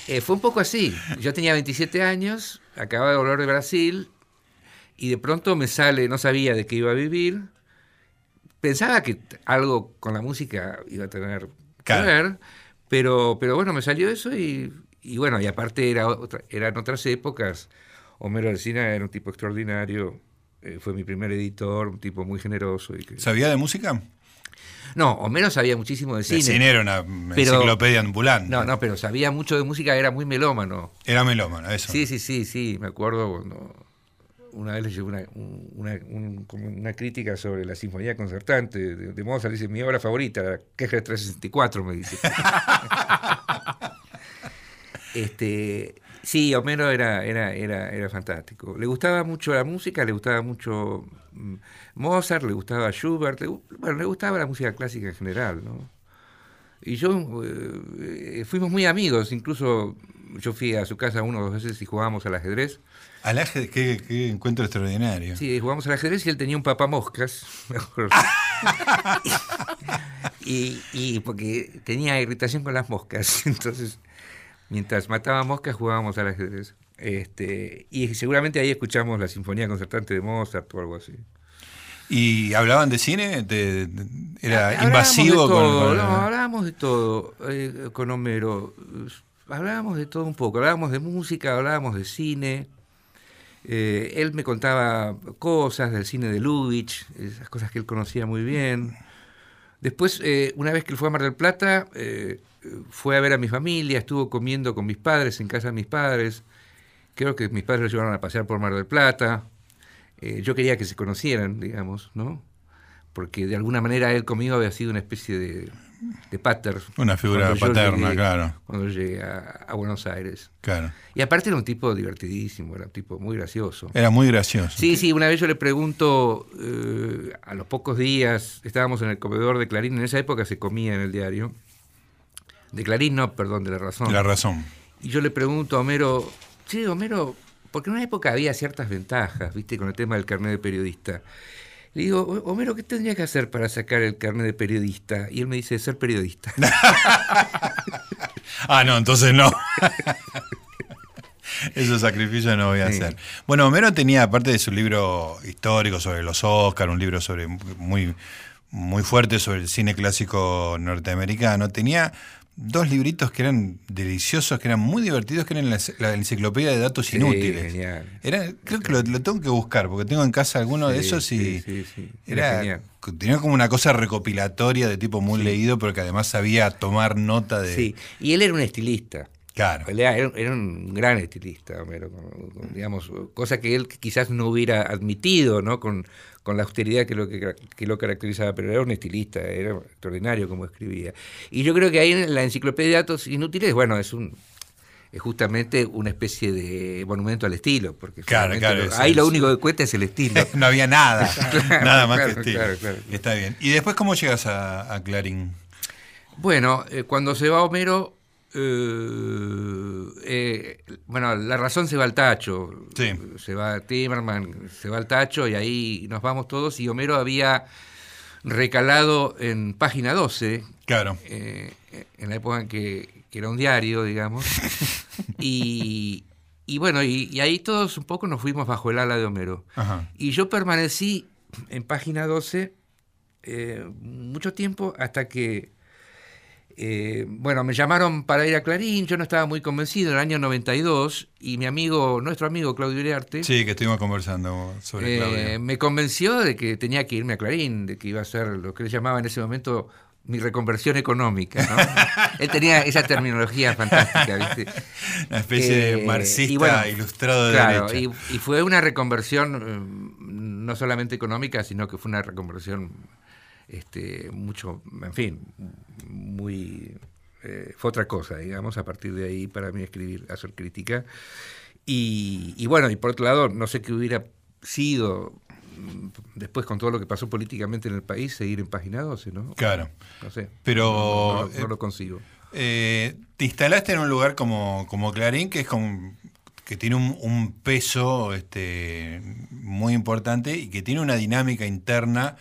Eh, fue un poco así. Yo tenía 27 años, acababa de volver de Brasil y de pronto me sale, no sabía de qué iba a vivir. Pensaba que algo con la música iba a tener Claro. que ver, pero, pero bueno, me salió eso y, y bueno, y aparte era otra, eran otras épocas. Homero Alsina era un tipo extraordinario, eh, fue mi primer editor, un tipo muy generoso. Y que- ¿Sabía de música? No, Homero sabía muchísimo de cine. cine era una Pero- enciclopedia ambulante. No, no, pero sabía mucho de música, era muy melómano. Era melómano, eso. Sí, sí, sí, sí, me acuerdo cuando una vez le llegó una, un- una, un- una crítica sobre la Sinfonía Concertante de, de Mozart, dice, mi obra favorita, la queja de 364, me dice. [laughs] este, sí, Homero era, era, era, era fantástico. Le gustaba mucho la música, le gustaba mucho mm, Mozart, le gustaba Schubert, le, bueno, le gustaba la música clásica en general, ¿no? Y yo eh, fuimos muy amigos, incluso yo fui a su casa una o dos veces y jugábamos al ajedrez. Al ajedrez, qué, qué encuentro extraordinario. Sí, jugamos al ajedrez y él tenía un papamoscas, [laughs] [laughs] y, y porque tenía irritación con las moscas, [laughs] entonces mientras mataba moscas jugábamos al ajedrez. Este, y seguramente ahí escuchamos la sinfonía concertante de Mozart o algo así. ¿Y hablaban de cine? ¿De- de- ¿Era invasivo de con- todo, con, no, hablábamos de todo eh, con Homero. Hablábamos de todo un poco. Hablábamos de música, hablábamos de cine. Eh, él me contaba cosas del cine de Lubitsch, esas cosas que él conocía muy bien. Después, eh, una vez que él fue a Mar del Plata, eh, fue a ver a mi familia, estuvo comiendo con mis padres, en casa de mis padres. Creo que mis padres lo llevaron a pasear por Mar del Plata. Eh, yo quería que se conocieran, digamos, ¿no? Porque de alguna manera él conmigo había sido una especie de, de pater. Una figura paterna, llegué- claro. Cuando llegué a, a Buenos Aires. Claro. Y aparte era un tipo divertidísimo, era un tipo muy gracioso. Era muy gracioso. Sí, sí, una vez yo le pregunto, eh, a los pocos días, estábamos en el comedor de Clarín, en esa época se comía en el diario. De Clarín, no, perdón, de La Razón. La razón. Y yo le pregunto a Homero, sí, Homero, porque en una época había ciertas ventajas, viste, con el tema del carnet de periodista. Le digo, "O- Homero, ¿qué tendría que hacer para sacar el carnet de periodista? Y él me dice, ser periodista. [laughs] Ah, no, entonces no. [laughs] Esos sacrificios no voy a hacer. Bueno, Homero tenía, aparte de su libro histórico sobre los Oscars, un libro sobre muy, muy fuerte sobre el cine clásico norteamericano, tenía dos libritos que eran deliciosos, que eran muy divertidos, que eran la, la enciclopedia de datos Sí, inútiles. genial. Era, creo que lo, lo tengo que buscar, porque tengo en casa alguno de esos y sí. Era era, tenía como una cosa recopilatoria de tipo muy leído, pero que además sabía tomar nota de... Sí, y él era un estilista. Claro. Era, era un gran estilista, Homero, digamos, cosa que él quizás no hubiera admitido, ¿no? Con, con la austeridad que lo, que, que lo caracterizaba, pero era un estilista, era extraordinario como escribía. Y yo creo que ahí en la enciclopedia de datos inútiles, bueno, es un es justamente una especie de monumento al estilo, porque Claro, finalmente claro, lo- es- ahí lo único que cuenta es el estilo. [laughs] no había nada, [laughs] nada más que estilo. claro, claro. Está bien. ¿Y después cómo llegas a, a Clarín? Bueno, eh, cuando se va Homero, eh, eh, bueno, la razón se va al tacho. Sí. Se va Timerman, se va al tacho y ahí nos vamos todos. Y Homero había recalado en página 12, Claro. eh, en la época en que, que era un diario, digamos. [laughs] y, y bueno, y, y ahí todos un poco nos fuimos bajo el ala de Homero. Ajá. Y yo permanecí en página 12 eh, mucho tiempo hasta que, eh, bueno, me llamaron para ir a Clarín, yo no estaba muy convencido en el año 92 y mi amigo, nuestro amigo Claudio Uriarte, Sí, que estuvimos conversando sobre eh, Claudio. me convenció de que tenía que irme a Clarín, de que iba a ser lo que él llamaba en ese momento mi reconversión económica. ¿no? [laughs] él tenía esa terminología fantástica, ¿viste? Una especie Eh, de marxista y bueno, ilustrado de claro, derecha. Y, y fue una reconversión eh, no solamente económica, sino que fue una reconversión este, mucho, en fin, muy... eh, fue otra cosa, digamos, a partir de ahí para mí escribir, hacer crítica. Y, y bueno, y por otro lado, no sé qué hubiera sido mm, después con todo lo que pasó políticamente en el país, seguir 12, ¿no? Claro. No sé. Pero, No, no lo- no eh, lo consigo. Eh, te instalaste en un lugar como, como Clarín, que es como que tiene un, un peso este, muy importante y que tiene una dinámica interna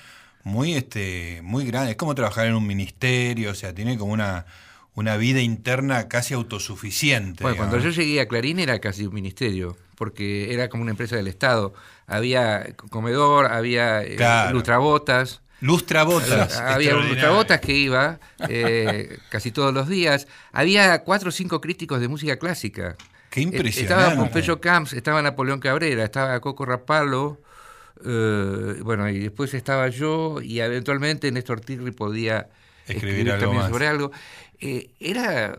muy, este, muy grande. Es como trabajar en un ministerio, o sea, tiene como una, una vida interna casi autosuficiente. Bueno, cuando yo llegué a Clarín era casi un ministerio, porque era como una empresa del Estado. Había comedor, había eh, Claro. lustrabotas. Lustra botas. [laughs] Había un lustrabotas que iba eh, casi todos los días. Había cuatro o cinco críticos de música clásica. Qué Eh, impresionante. Estaba Pompeyo Camps, estaba Napoleón Cabrera, estaba Coco Rapalo, eh, bueno, y después estaba yo, y eventualmente Néstor Tirri podía Escribir escribir, algo también más. sobre algo. Eh, era,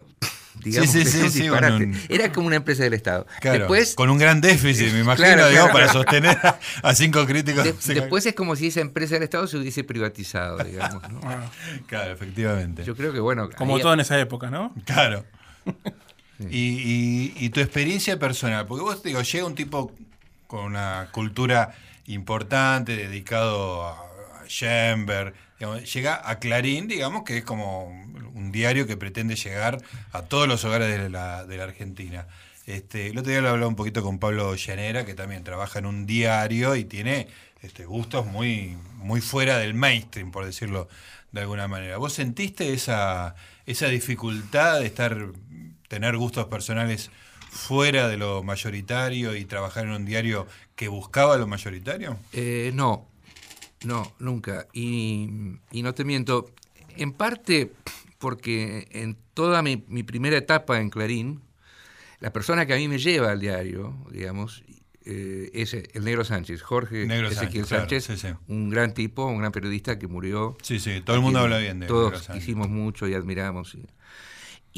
digamos, Sí, sí, sí, era bueno, un- como una empresa del Estado. Claro, después, con un gran déficit, me imagino, Claro, digamos, claro, para sostener a, a cinco críticos. de- [laughs] después es como si esa empresa del Estado se hubiese privatizado, digamos. ¿no? Ah, Claro, efectivamente. Yo creo que, bueno, como todo en esa época, ¿no? Claro. [laughs] Y, y- y tu experiencia personal, porque vos digo, llega un tipo con una cultura importante, dedicado a, Schoenberg, llega a Clarín, digamos que es como un diario que pretende llegar a todos los hogares de la, de la Argentina. Este, el otro día lo hablaba un poquito con Pablo Llanera, que también trabaja en un diario y tiene este, gustos muy, muy fuera del mainstream, por decirlo de alguna manera. ¿Vos sentiste esa, esa dificultad de estar, tener gustos personales fuera de lo mayoritario y trabajar en un diario que buscaba lo mayoritario? Eh, no, no, nunca. Y, y no te miento, en parte porque en toda mi, mi primera etapa en Clarín, la persona que a mí me lleva al diario, digamos, eh, es el Negro Sánchez, Jorge Negro Ezequiel Sánchez, Sánchez, claro, sí, sí. un gran tipo, un gran periodista que murió. Sí, sí, todo el mundo habla bien de Todos Negro Sánchez. quisimos mucho y admiramos. y-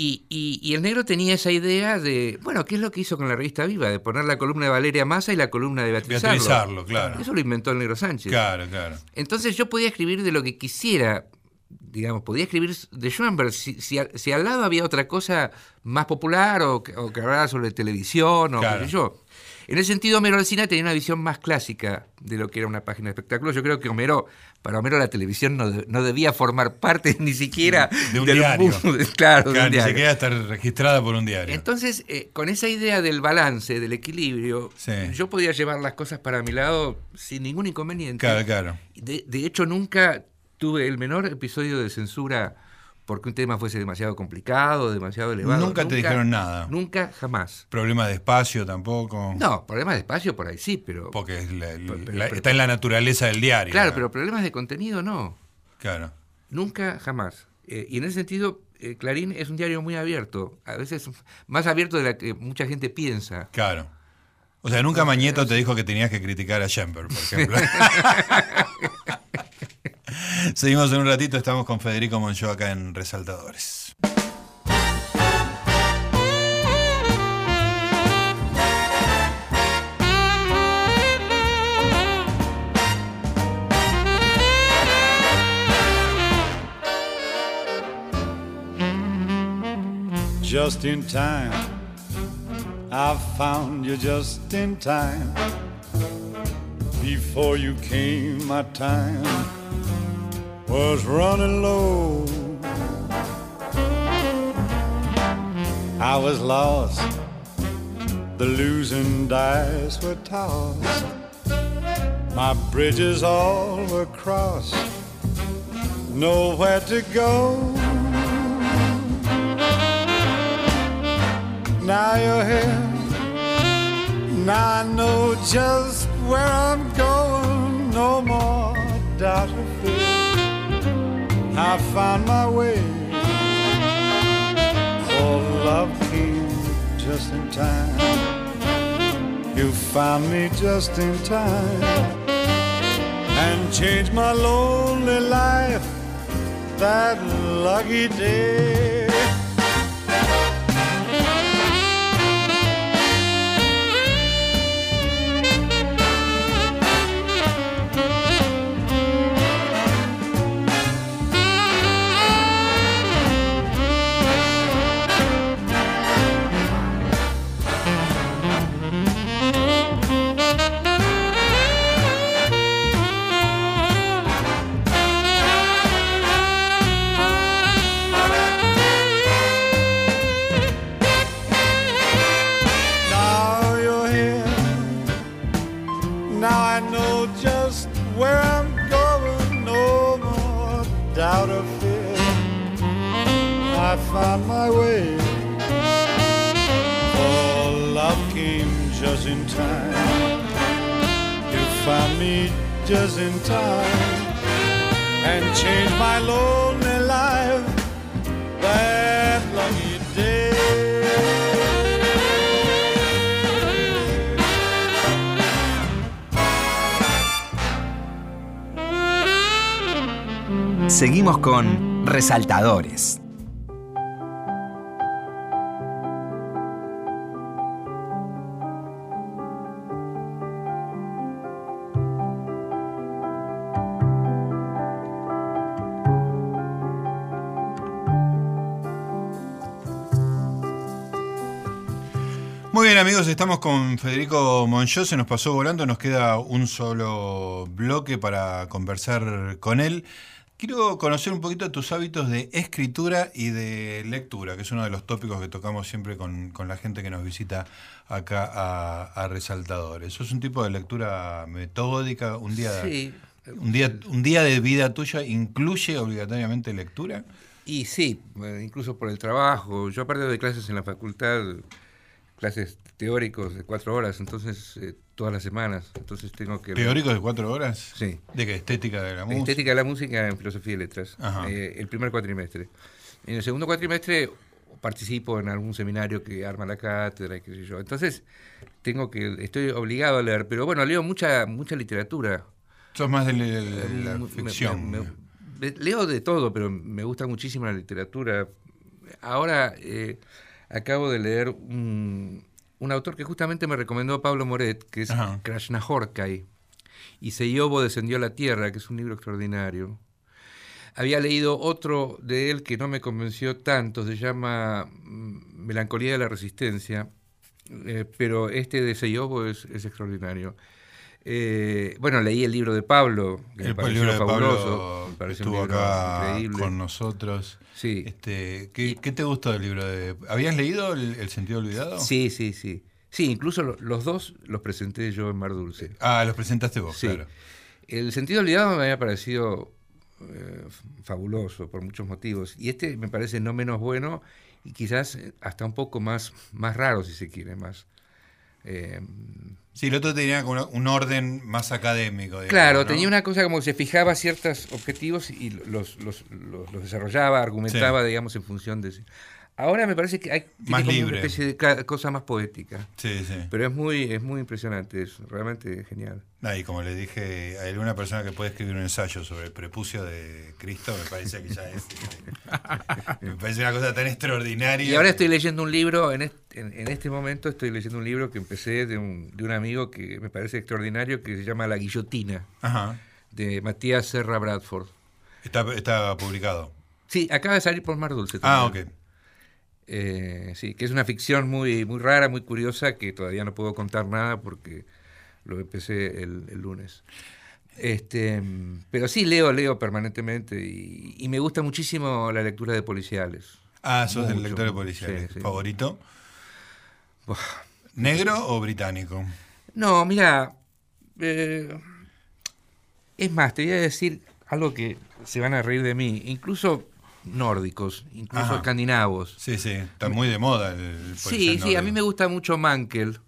Y, y- y el negro tenía esa idea de, bueno, ¿qué es lo que hizo con la revista Viva? De poner la columna de Valeria Massa y la columna de Beatriz, Beatriz Arlo. Arlo, claro. Eso lo inventó el negro Sánchez. Claro, claro. Entonces yo podía escribir de lo que quisiera, digamos, podía escribir de Schoenberg. Si, si, al- si al lado había otra cosa más popular o que, o que hablara sobre televisión o Claro. qué sé yo. En ese sentido, Homero Alsina tenía una visión más clásica de lo que era una página de espectáculos. Yo creo que Homero, para Homero la televisión no, de- no debía formar parte ni siquiera De un del diario. [laughs] claro, de Claro, ni diario. siquiera estar registrada por un diario. Entonces, eh, con esa idea del balance, del equilibrio, Sí. yo podía llevar las cosas para mi lado sin ningún inconveniente. Claro, claro. De, de hecho, nunca tuve el menor episodio de censura porque un tema fuese demasiado complicado, demasiado elevado. Nunca te dijeron nada. Nunca, jamás. Problema de espacio tampoco. No, problemas de espacio por ahí sí, pero... Porque es la- Pero- la- pero- está en la naturaleza del diario. Claro, pero problemas de contenido no. Claro. Nunca, jamás. Eh, y en ese sentido, eh, Clarín es un diario muy abierto, a veces más abierto de la que mucha gente piensa. Claro. O sea, nunca Mañeto te dijo que tenías que criticar a Schemper, por [laughs] ejemplo. [laughs] Seguimos en un ratito, estamos con Federico Moncho acá en Resaltadores. just in time. I found you just in time. Before you came, my time was running low. I was lost, the losing dice were tossed. My bridges all were crossed, nowhere to go. Now you're here. Now I know just where I'm going. No more doubt or fear. I found my way. Oh, love came just in time. You found me just in time and changed my lonely life that lucky day. Me just in time and changed my lonely life. That lucky day. Seguimos con Resaltadores. Amigos, estamos con Federico Monchó, se nos pasó volando, nos queda un solo bloque para conversar con él. Quiero conocer un poquito tus hábitos de escritura y de lectura, que es uno de los tópicos que tocamos siempre con, con la gente que nos visita acá a, a Resaltadores. ¿Sos un tipo de lectura metódica? ¿Un día, Sí. un día, un día de vida tuya incluye obligatoriamente lectura? Y sí, eh, incluso por el trabajo. Yo aparte de clases en la facultad, clases teóricos de cuatro horas, entonces eh, todas las semanas. Entonces tengo que... ¿Teóricos de cuatro horas? Sí. ¿De qué? ¿Estética de la música? Estética de la música en filosofía y letras, Ajá. eh, el primer cuatrimestre. En el segundo cuatrimestre participo en algún seminario que arma la cátedra y qué sé yo. Entonces, tengo que, estoy obligado a leer, pero bueno, leo mucha, mucha literatura. Sos más de la, de la Me- ficción. me- me- leo de todo, pero me gusta muchísimo la literatura. Ahora eh, acabo de leer un, un autor que justamente me recomendó Pablo Moret, que es Ajá. Y Seyobo descendió a la tierra, que es un libro extraordinario. Había leído otro de él que no me convenció tanto, se llama mm, Melancolía de la Resistencia, eh, pero este de Seyobo es, es extraordinario. Eh, bueno, leí el libro de Pablo, que me El, pareció libro de fabuloso, Pablo me pareció un estuvo libro acá increíble. con nosotros. Sí. Este, ¿qué, qué te gustó del libro? De, ¿Habías leído el, El sentido olvidado? Sí, sí, sí. Sí, incluso lo- los dos los presenté yo en Mar Dulce. Ah, los presentaste vos, Sí. claro. El sentido olvidado me había parecido eh, fabuloso por muchos motivos. Y este me parece no menos bueno y quizás eh, hasta un poco más, más raro, si se quiere, más... eh, Sí, el otro tenía como un orden más académico. digamos, Claro, ¿no? tenía una cosa como que se fijaba ciertos objetivos y los, los, los- los desarrollaba, argumentaba, digamos, en función de... Ahora me parece que hay Más libre. una especie de ca- cosa más poética. Sí, sí. Pero es muy, es muy impresionante, es realmente genial. Ah, y como le dije, hay alguna persona que puede escribir un ensayo sobre el prepucio de Cristo, me parece que ya es. este, [laughs] me parece una cosa tan extraordinaria. Y ahora estoy leyendo un libro, en este, en, en este momento estoy leyendo un libro que empecé de un, de un amigo que me parece extraordinario, que se llama La Guillotina, Ajá. de Matías Serra Bradford. Está, está publicado. Sí, acaba de salir por Mar Dulce. Ah, ok. Eh, sí, que es una ficción muy, muy rara, muy curiosa, que todavía no puedo contar nada porque lo empecé el, el lunes. Este, pero sí, leo, leo permanentemente y, y me gusta muchísimo la lectura de policiales. Ah, sos el lector de policiales. sí, sí. ¿Favorito? ¿Negro o británico? No, mira, eh, es más, te voy a decir algo que se van a reír de mí, incluso nórdicos, incluso Ajá. escandinavos. Sí, sí. Está muy de moda el, el Sí, sí, a mí me gusta mucho Mankel.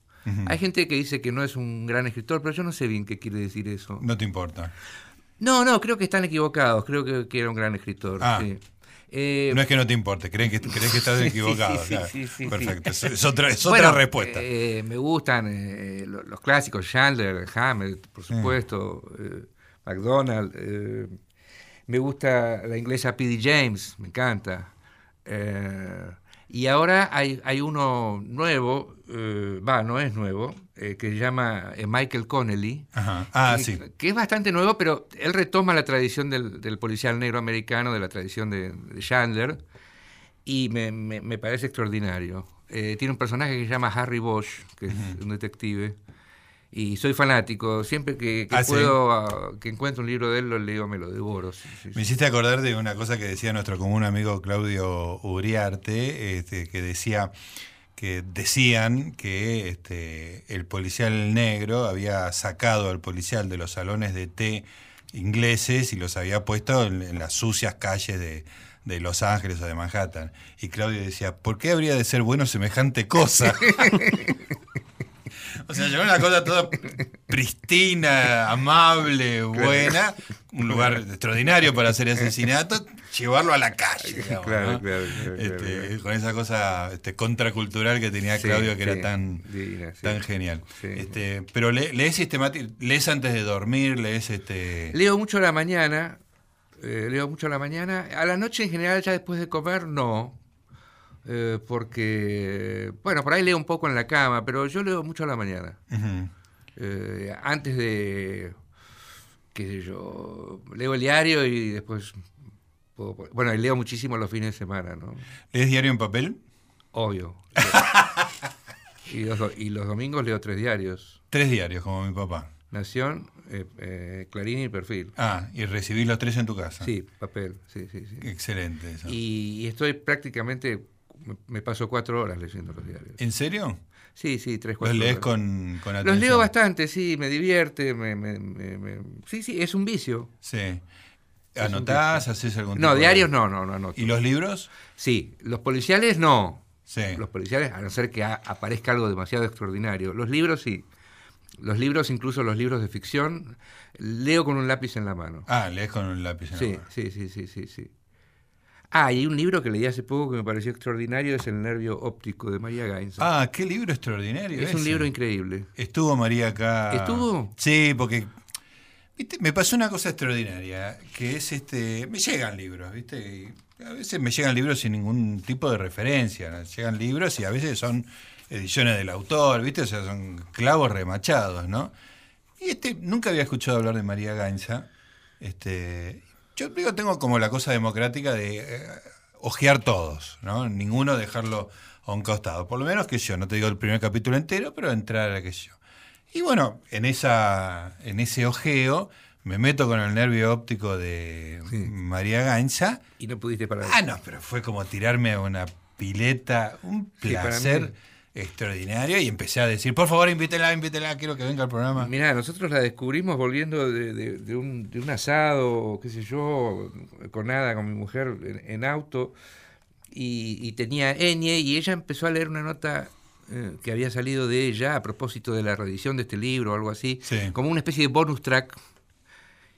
Hay gente que dice que no es un gran escritor, pero yo no sé bien qué quiere decir eso. No te importa. No, no, creo que están equivocados. Creo que, que era un gran escritor. Ah. sí. Eh, No es que no te importe, creen que, crees que estás [laughs] equivocado. sí, sí, sí. Perfecto. Es, otra, es bueno, otra respuesta. eh, me gustan eh, lo- los, clásicos, Chandler, Hammett, por supuesto, McDonald. Me gusta la inglesa P.D. James, me encanta. Eh, y ahora hay, hay uno nuevo, eh, va, no es nuevo, eh, que se llama Michael Connelly. Ajá. Ah, que- sí. Que es bastante nuevo, pero él retoma la tradición del, del policial negro americano, de la tradición de, de Chandler, y me, me- me parece extraordinario. Tiene un personaje que se llama Harry Bosch, que es un detective, y soy fanático. Siempre que, que Ah, ¿sí? puedo, ah, que encuentro un libro de él, lo leo, me lo devoro. sí, sí, Me hiciste acordar de una cosa que decía nuestro común amigo Claudio Uriarte, este, que decía que decían que este, el policial negro había sacado al policial de los salones de té ingleses y los había puesto en, en las sucias calles de, de Los Ángeles o de Manhattan. Y Claudio decía, ¿por qué habría de ser bueno semejante cosa? [laughs] O sea, llegó una cosa toda pristina, amable, buena, un lugar extraordinario para hacer asesinato, llevarlo a la calle, digamos, Claro, ¿no? claro, claro, Este, claro. Con esa cosa este, contracultural que tenía Sí, Claudio, que sí, era tan, divina, sí. tan genial. Este, pero le- lees sistemático, lees antes de dormir, lees este. Leo mucho a la mañana, eh, leo mucho a la mañana. A la noche en general, ya después de comer, no. Eh, porque, bueno, por ahí leo un poco en la cama, pero yo leo mucho a la mañana. Eh, antes de, qué sé yo, leo el diario y después, puedo- bueno, y leo muchísimo los fines de semana, ¿no? ¿Lees diario en papel? Obvio. [laughs] y, los, do- y los domingos leo tres diarios. Tres diarios, como mi papá. Nación, eh, eh, Clarín y Perfil. Ah, y recibís los tres en tu casa. Sí, papel, sí, sí, sí. Excelente eso. Y, y estoy prácticamente, me, paso cuatro horas leyendo los diarios. ¿En serio? Sí, sí, tres, Los cuatro lees horas. con, con Los atención. leo bastante, sí, me divierte, me, me- me- sí, sí, es un vicio. Sí. ¿Anotás? ¿Haces algún No, tipo de- diarios no, no, no anoto. ¿Y los libros? Sí, los policiales no. Sí. Los policiales, a no ser que aparezca algo demasiado extraordinario. Los libros sí. Los libros, incluso los libros de ficción, leo con un lápiz en la mano. Ah, lees con un lápiz en la mano. sí, sí, sí, sí, sí. Ah, y un libro que leí hace poco que me pareció extraordinario es El nervio óptico de María Gainza. Ah, qué libro extraordinario. es un libro increíble. Estuvo María acá. ¿Estuvo? Sí, porque ¿viste? me pasó una cosa extraordinaria, que es este, me llegan libros, ¿viste? Y a veces me llegan libros sin ningún tipo de referencia, ¿no? llegan libros y a veces son ediciones del autor, ¿viste? O sea, son clavos remachados, ¿no? Y este nunca había escuchado hablar de María Gainza. Este, yo digo, tengo como la cosa democrática de eh, ojear todos, ¿no? Ninguno dejarlo a un costado. Por lo menos que yo, no te digo el primer capítulo entero, pero entrar a que yo. Y bueno, en esa, en ese ojeo me meto con el nervio óptico de Sí. María Gainza. Y no pudiste parar. Ah, no, pero fue como tirarme a una pileta, un placer. Extraordinaria y empecé a decir, por favor, invítela, invítela, quiero que venga al programa. Mirá, nosotros la descubrimos volviendo de, de- de un, de un asado, qué sé yo, con nada, con mi mujer en, en auto, y, y tenía Eñe, y ella empezó a leer una nota eh, que había salido de ella a propósito de la reedición de este libro o algo así, Sí. como una especie de bonus track.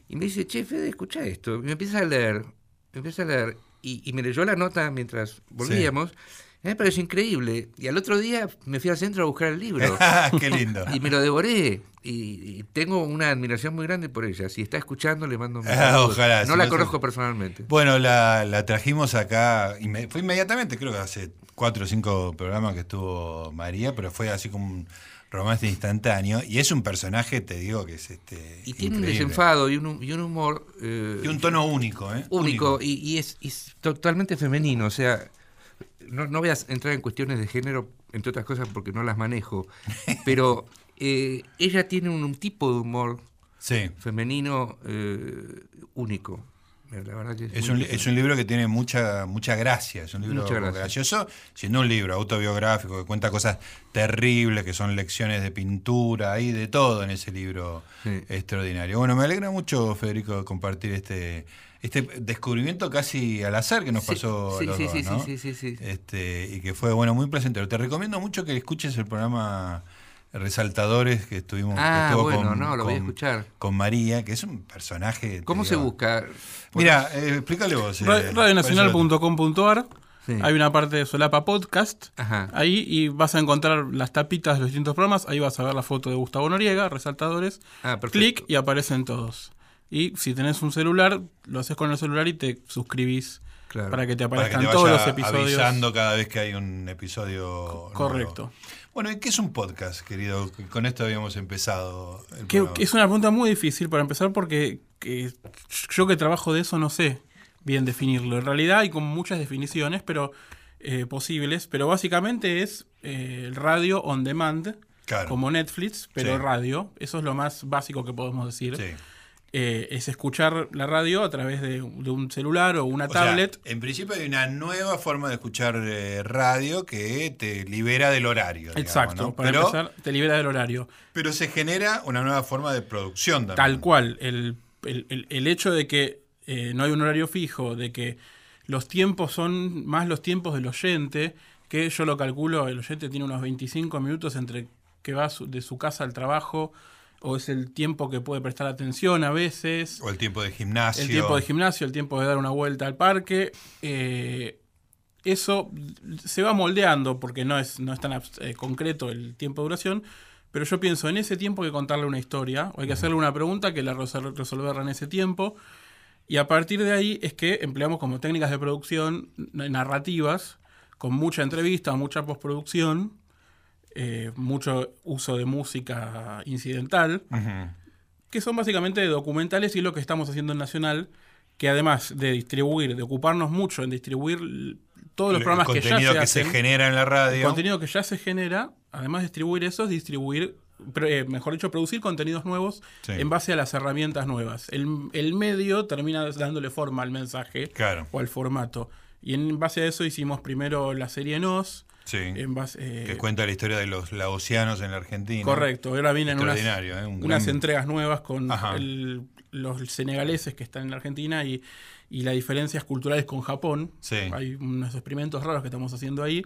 Y me dice, che, Fede, escucha esto. Y me empieza a leer, me empieza a leer, y, y me leyó la nota mientras volvíamos. Y me pareció increíble. Y al otro día me fui al centro a buscar el libro. [laughs] Qué lindo. Y me lo devoré. Y, y tengo una admiración muy grande por ella. Si está escuchando, le mando un Ah, saludo. ojalá, No si la no conozco se- personalmente. Bueno, la, la trajimos acá, y fue inmediatamente, creo que hace cuatro o cinco programas que estuvo María, pero fue así como un romance instantáneo. Y es un personaje, te digo, que es este. Y tiene un desenfado y un, y un humor eh, Y un tono único, ¿eh? único. Y, y es, y es totalmente femenino. O sea, no, no voy a entrar en cuestiones de género, entre otras cosas, porque no las manejo. [laughs] Pero eh, ella tiene un, un tipo de humor Sí. femenino eh, único. La verdad que es, un, es un libro que tiene mucha mucha gracia, es un libro gracioso, siendo un libro autobiográfico que cuenta cosas terribles, que son lecciones de pintura, hay de todo en ese libro Sí. extraordinario. Bueno, me alegra mucho, Federico, compartir este este descubrimiento casi al azar que nos Sí, pasó a sí, los sí, dos, sí, ¿no? sí, sí, sí, sí. Este, y que fue bueno muy placentero. Te recomiendo mucho que escuches el programa Resaltadores que estuvimos que Ah, estuvo bueno, con, no, lo voy a con- escuchar. con María, que es un personaje. ¿Cómo se digo, busca? Mira, eh, explícale vos. eh, Ra- Radionacional.com.ar. Sí. Hay una parte de Solapa Podcast. Ajá. Ahí y vas a encontrar las tapitas de los distintos programas. Ahí vas a ver la foto de Gustavo Noriega, resaltadores. Ah, perfecto. Clic y aparecen todos. Y si tenés un celular, lo haces con el celular y te suscribís Claro. para que te que aparezcan te todos los episodios. avisando cada vez que hay un episodio. nuevo. correcto. Bueno, ¿y qué es un podcast, querido? Con esto habíamos empezado. el que es una pregunta muy difícil para empezar porque que yo que trabajo de eso no sé bien definirlo. En realidad hay como muchas definiciones pero eh, posibles, pero básicamente es eh, el radio on demand, Claro. como Netflix, pero Sí. radio. Eso es lo más básico que podemos decir. Sí. Eh, es escuchar la radio a través de, de un celular o una O sea, tablet. en principio hay una nueva forma de escuchar eh, radio que te libera del horario. digamos, Exacto, ¿no? para pero, empezar, te libera del horario. pero se genera una nueva forma de producción también. Tal cual, el, el- el- el hecho de que eh, no hay un horario fijo, de que los tiempos son más los tiempos del oyente, que yo lo calculo, el oyente tiene unos 25 minutos entre que va su- de su casa al trabajo, o es el tiempo que puede prestar atención a veces, O el tiempo de gimnasio. el tiempo de gimnasio, el tiempo de dar una vuelta al parque. eh, eso se va moldeando porque no es, no es tan eh, concreto el tiempo de duración. Pero yo pienso en ese tiempo hay que contarle una historia, o hay que hacerle una pregunta que la resol- resolverla en ese tiempo. Y a partir de ahí es que empleamos como técnicas de producción narrativas, con mucha entrevista, mucha postproducción, eh, mucho uso de música incidental que son básicamente documentales y lo que estamos haciendo en Nacional, que además de distribuir, de ocuparnos mucho en distribuir todos los El programas que ya contenido se que hacen, se genera en la el radio. contenido que ya se genera, además de distribuir eso, es distribuir, eh, mejor dicho, producir contenidos nuevos Sí. en base a las herramientas nuevas. El, el medio termina dándole forma al mensaje Claro. o al formato. Y en base a eso hicimos primero la serie Nos, Sí. en base, eh, que cuenta la historia de los laosianos en la Argentina. Correcto, ahora vienen unas, ¿eh? Un unas gran- entregas nuevas con el- los senegaleses que están en la Argentina y, y las diferencias culturales con Japón. Sí. Hay unos experimentos raros que estamos haciendo ahí.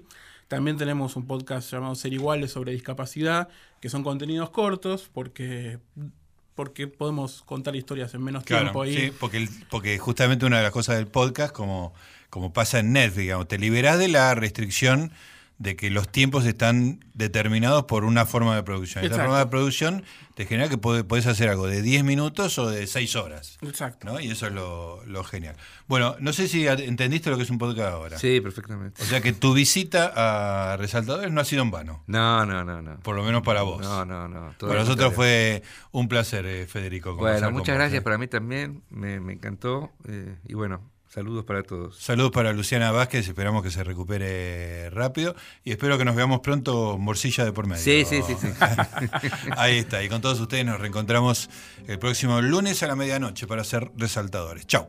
También tenemos un podcast llamado Ser Iguales sobre discapacidad, que son contenidos cortos porque, porque podemos contar historias en menos Claro, tiempo ahí. sí, porque, el- porque justamente una de las cosas del podcast, como, como pasa en Netflix, digamos, te liberás de la restricción de que los tiempos están determinados por una forma de producción. Esta Exacto. forma de producción te genera que podés hacer algo de 10 minutos o de 6 horas. Exacto. ¿no? Y eso es lo, lo genial. Bueno, no sé si entendiste lo que es un podcast ahora. Sí, perfectamente. O sea que tu visita a Resaltadores no ha sido en vano, No, no, no, no. por lo menos para vos. No, no, no. todo Para nosotros fue un placer, eh, Federico. Bueno, con muchas vos, gracias eh. para mí también. Me, me encantó. eh, y bueno, saludos para todos. Saludos para Luciana Vázquez, esperamos que se recupere rápido y espero que nos veamos pronto morcilla de por medio. Sí, sí, sí, sí. [laughs] Ahí está, y con todos ustedes nos reencontramos el próximo lunes a la medianoche para ser resaltadores. Chau.